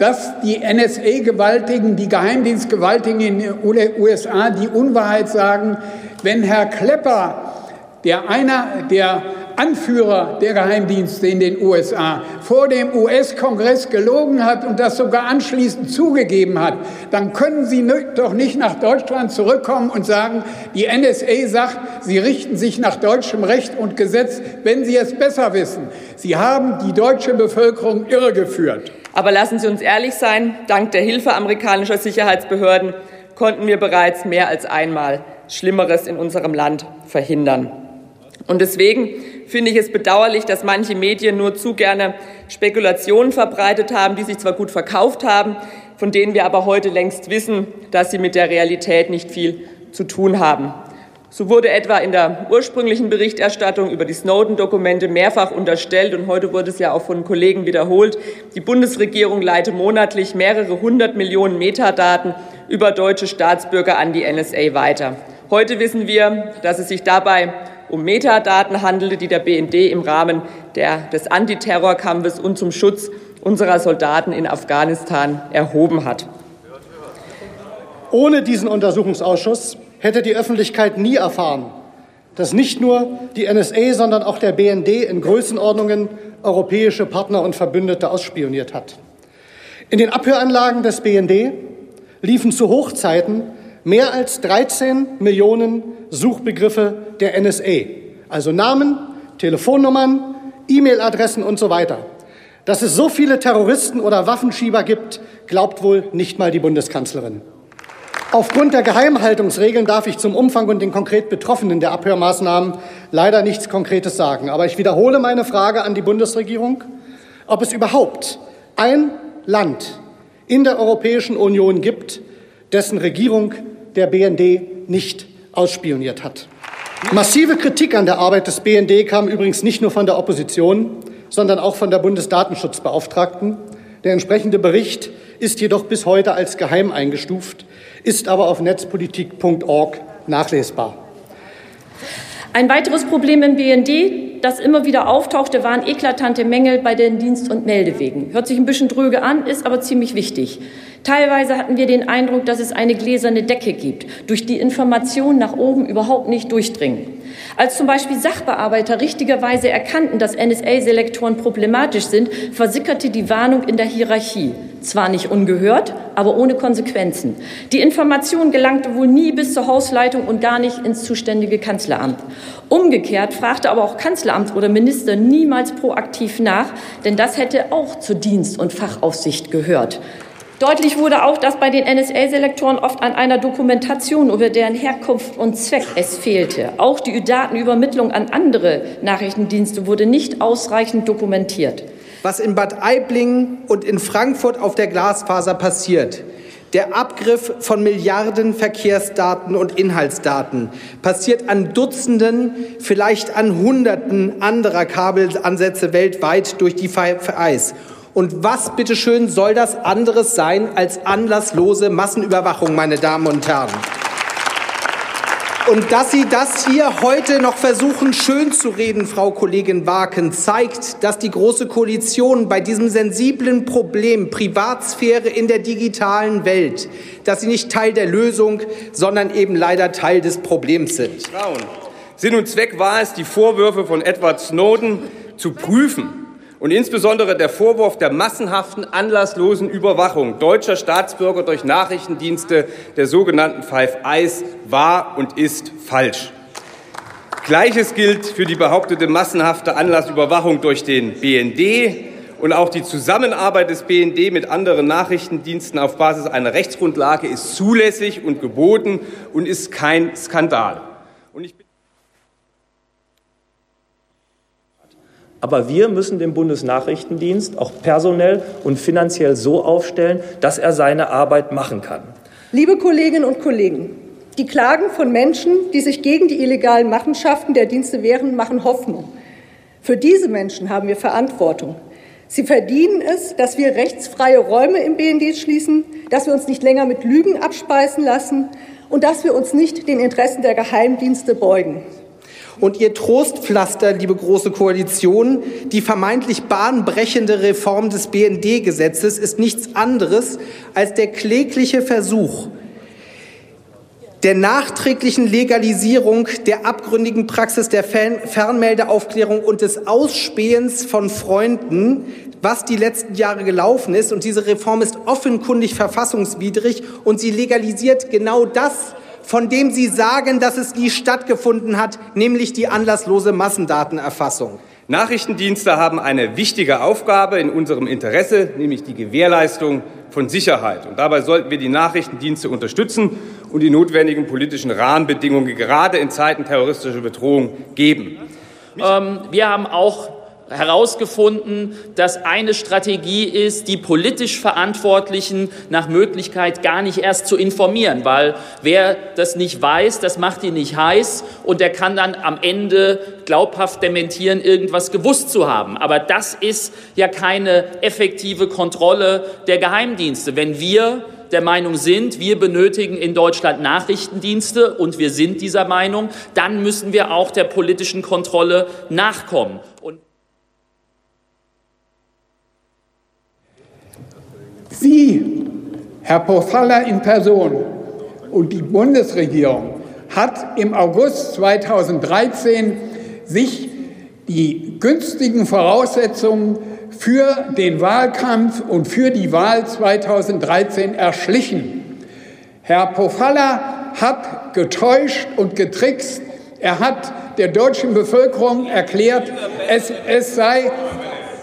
dass die NSA-Gewaltigen, die Geheimdienstgewaltigen in den USA die Unwahrheit sagen, wenn Herr Klepper, der einer der Anführer der Geheimdienste in den USA vor dem US-Kongress gelogen hat und das sogar anschließend zugegeben hat, dann können Sie doch nicht nach Deutschland zurückkommen und sagen, die NSA sagt, Sie richten sich nach deutschem Recht und Gesetz, wenn Sie es besser wissen. Sie haben die deutsche Bevölkerung irregeführt. Aber lassen Sie uns ehrlich sein, dank der Hilfe amerikanischer Sicherheitsbehörden konnten wir bereits mehr als einmal Schlimmeres in unserem Land verhindern. Und deswegen finde ich es bedauerlich, dass manche Medien nur zu gerne Spekulationen verbreitet haben, die sich zwar gut verkauft haben, von denen wir aber heute längst wissen, dass sie mit der Realität nicht viel zu tun haben. So wurde etwa in der ursprünglichen Berichterstattung über die Snowden-Dokumente mehrfach unterstellt, und heute wurde es ja auch von Kollegen wiederholt, die Bundesregierung leite monatlich mehrere hundert Millionen Metadaten über deutsche Staatsbürger an die NSA weiter. Heute wissen wir, dass es sich dabei um Metadaten handelte, die der BND im Rahmen der, des Antiterrorkampfes und zum Schutz unserer Soldaten in Afghanistan erhoben hat. Ohne diesen Untersuchungsausschuss hätte die Öffentlichkeit nie erfahren, dass nicht nur die NSA, sondern auch der BND in Größenordnungen europäische Partner und Verbündete ausspioniert hat. In den Abhöranlagen des BND liefen zu Hochzeiten mehr als 13 Millionen Suchbegriffe der NSA, also Namen, Telefonnummern, E-Mail-Adressen und so weiter. Dass es so viele Terroristen oder Waffenschieber gibt, glaubt wohl nicht mal die Bundeskanzlerin. Aufgrund der Geheimhaltungsregeln darf ich zum Umfang und den konkret Betroffenen der Abhörmaßnahmen leider nichts Konkretes sagen. Aber ich wiederhole meine Frage an die Bundesregierung, ob es überhaupt ein Land in der Europäischen Union gibt, dessen Regierung der BND nicht ausspioniert hat. Massive Kritik an der Arbeit des BND kam übrigens nicht nur von der Opposition, sondern auch von der Bundesdatenschutzbeauftragten. Der entsprechende Bericht ist jedoch bis heute als geheim eingestuft ist aber auf netzpolitik.org nachlesbar. Ein weiteres Problem im BND, das immer wieder auftauchte, waren eklatante Mängel bei den Dienst- und Meldewegen. Hört sich ein bisschen dröge an, ist aber ziemlich wichtig. Teilweise hatten wir den Eindruck, dass es eine gläserne Decke gibt, durch die Informationen nach oben überhaupt nicht durchdringen. Als zum Beispiel Sachbearbeiter richtigerweise erkannten, dass NSA-Selektoren problematisch sind, versickerte die Warnung in der Hierarchie. Zwar nicht ungehört, aber ohne Konsequenzen. Die Information gelangte wohl nie bis zur Hausleitung und gar nicht ins zuständige Kanzleramt. Umgekehrt fragte aber auch Kanzleramt oder Minister niemals proaktiv nach, denn das hätte auch zur Dienst- und Fachaufsicht gehört. Deutlich wurde auch, dass bei den NSA-Selektoren oft an einer Dokumentation über deren Herkunft und Zweck es fehlte. Auch die Datenübermittlung an andere Nachrichtendienste wurde nicht ausreichend dokumentiert. Was in Bad Aibling und in Frankfurt auf der Glasfaser passiert, der Abgriff von Milliarden Verkehrsdaten und Inhaltsdaten passiert an Dutzenden, vielleicht an Hunderten anderer Kabelansätze weltweit durch die Eyes. Und was bitteschön soll das anderes sein als anlasslose Massenüberwachung, meine Damen und Herren? Und dass Sie das hier heute noch versuchen, schön zu reden, Frau Kollegin Waken, zeigt, dass die Große Koalition bei diesem sensiblen Problem Privatsphäre in der digitalen Welt, dass sie nicht Teil der Lösung, sondern eben leider Teil des Problems sind. Sinn und Zweck war es, die Vorwürfe von Edward Snowden zu prüfen und insbesondere der Vorwurf der massenhaften, anlasslosen Überwachung deutscher Staatsbürger durch Nachrichtendienste der sogenannten Five Eyes war und ist falsch. Gleiches gilt für die behauptete massenhafte Anlassüberwachung durch den BND und auch die Zusammenarbeit des BND mit anderen Nachrichtendiensten auf Basis einer Rechtsgrundlage ist zulässig und geboten und ist kein Skandal. Und ich Aber wir müssen den Bundesnachrichtendienst auch personell und finanziell so aufstellen, dass er seine Arbeit machen kann. Liebe Kolleginnen und Kollegen, die Klagen von Menschen, die sich gegen die illegalen Machenschaften der Dienste wehren, machen Hoffnung. Für diese Menschen haben wir Verantwortung. Sie verdienen es, dass wir rechtsfreie Räume im BND schließen, dass wir uns nicht länger mit Lügen abspeisen lassen und dass wir uns nicht den Interessen der Geheimdienste beugen. Und ihr Trostpflaster, liebe Große Koalition, die vermeintlich bahnbrechende Reform des BND-Gesetzes ist nichts anderes als der klägliche Versuch, der nachträglichen Legalisierung der abgründigen Praxis der Fernmeldeaufklärung und des Ausspähens von Freunden, was die letzten Jahre gelaufen ist. Und diese Reform ist offenkundig verfassungswidrig und sie legalisiert genau das, von dem Sie sagen, dass es nie stattgefunden hat, nämlich die anlasslose Massendatenerfassung. Nachrichtendienste haben eine wichtige Aufgabe in unserem Interesse, nämlich die Gewährleistung von Sicherheit. Und dabei sollten wir die Nachrichtendienste unterstützen und die notwendigen politischen Rahmenbedingungen gerade in Zeiten terroristischer Bedrohung geben. Ähm, wir haben auch herausgefunden, dass eine Strategie ist, die politisch Verantwortlichen nach Möglichkeit gar nicht erst zu informieren, weil wer das nicht weiß, das macht ihn nicht heiß und der kann dann am Ende glaubhaft dementieren, irgendwas gewusst zu haben. Aber das ist ja keine effektive Kontrolle der Geheimdienste. Wenn wir der Meinung sind, wir benötigen in Deutschland Nachrichtendienste und wir sind dieser Meinung, dann müssen wir auch der politischen Kontrolle nachkommen. Und Sie, Herr Pofalla in Person und die Bundesregierung hat im August 2013 sich die günstigen Voraussetzungen für den Wahlkampf und für die Wahl 2013 erschlichen. Herr Pofalla hat getäuscht und getrickst. Er hat der deutschen Bevölkerung erklärt, es, es sei,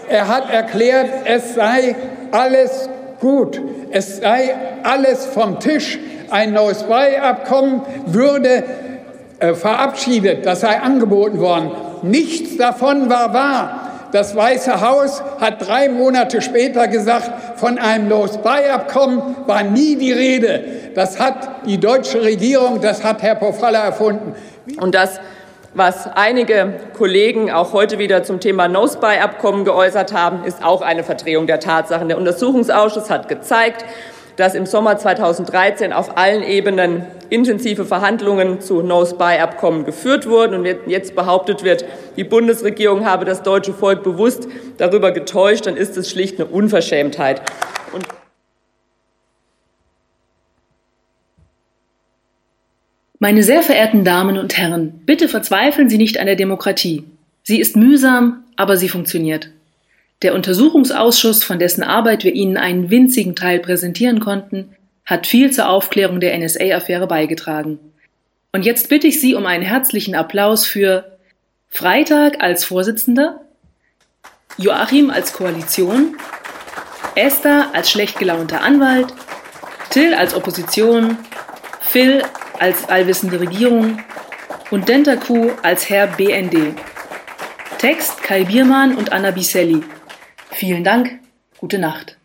er hat erklärt, es sei alles gut, es sei alles vom Tisch, ein neues Beiabkommen würde äh, verabschiedet, das sei angeboten worden. Nichts davon war wahr. Das Weiße Haus hat drei Monate später gesagt, von einem Los-Bei-Abkommen war nie die Rede. Das hat die deutsche Regierung, das hat Herr Pofalla erfunden. Und das was einige Kollegen auch heute wieder zum Thema No-Spy-Abkommen geäußert haben, ist auch eine Verdrehung der Tatsachen. Der Untersuchungsausschuss hat gezeigt, dass im Sommer 2013 auf allen Ebenen intensive Verhandlungen zu No-Spy-Abkommen geführt wurden und jetzt behauptet wird, die Bundesregierung habe das deutsche Volk bewusst darüber getäuscht, dann ist es schlicht eine Unverschämtheit. Und Meine sehr verehrten Damen und Herren, bitte verzweifeln Sie nicht an der Demokratie. Sie ist mühsam, aber sie funktioniert. Der Untersuchungsausschuss, von dessen Arbeit wir Ihnen einen winzigen Teil präsentieren konnten, hat viel zur Aufklärung der NSA-Affäre beigetragen. Und jetzt bitte ich Sie um einen herzlichen Applaus für Freitag als Vorsitzender, Joachim als Koalition, Esther als schlecht gelaunter Anwalt, Till als Opposition, Phil als allwissende Regierung und Dentaku als Herr BND. Text Kai Biermann und Anna Biselli. Vielen Dank, gute Nacht.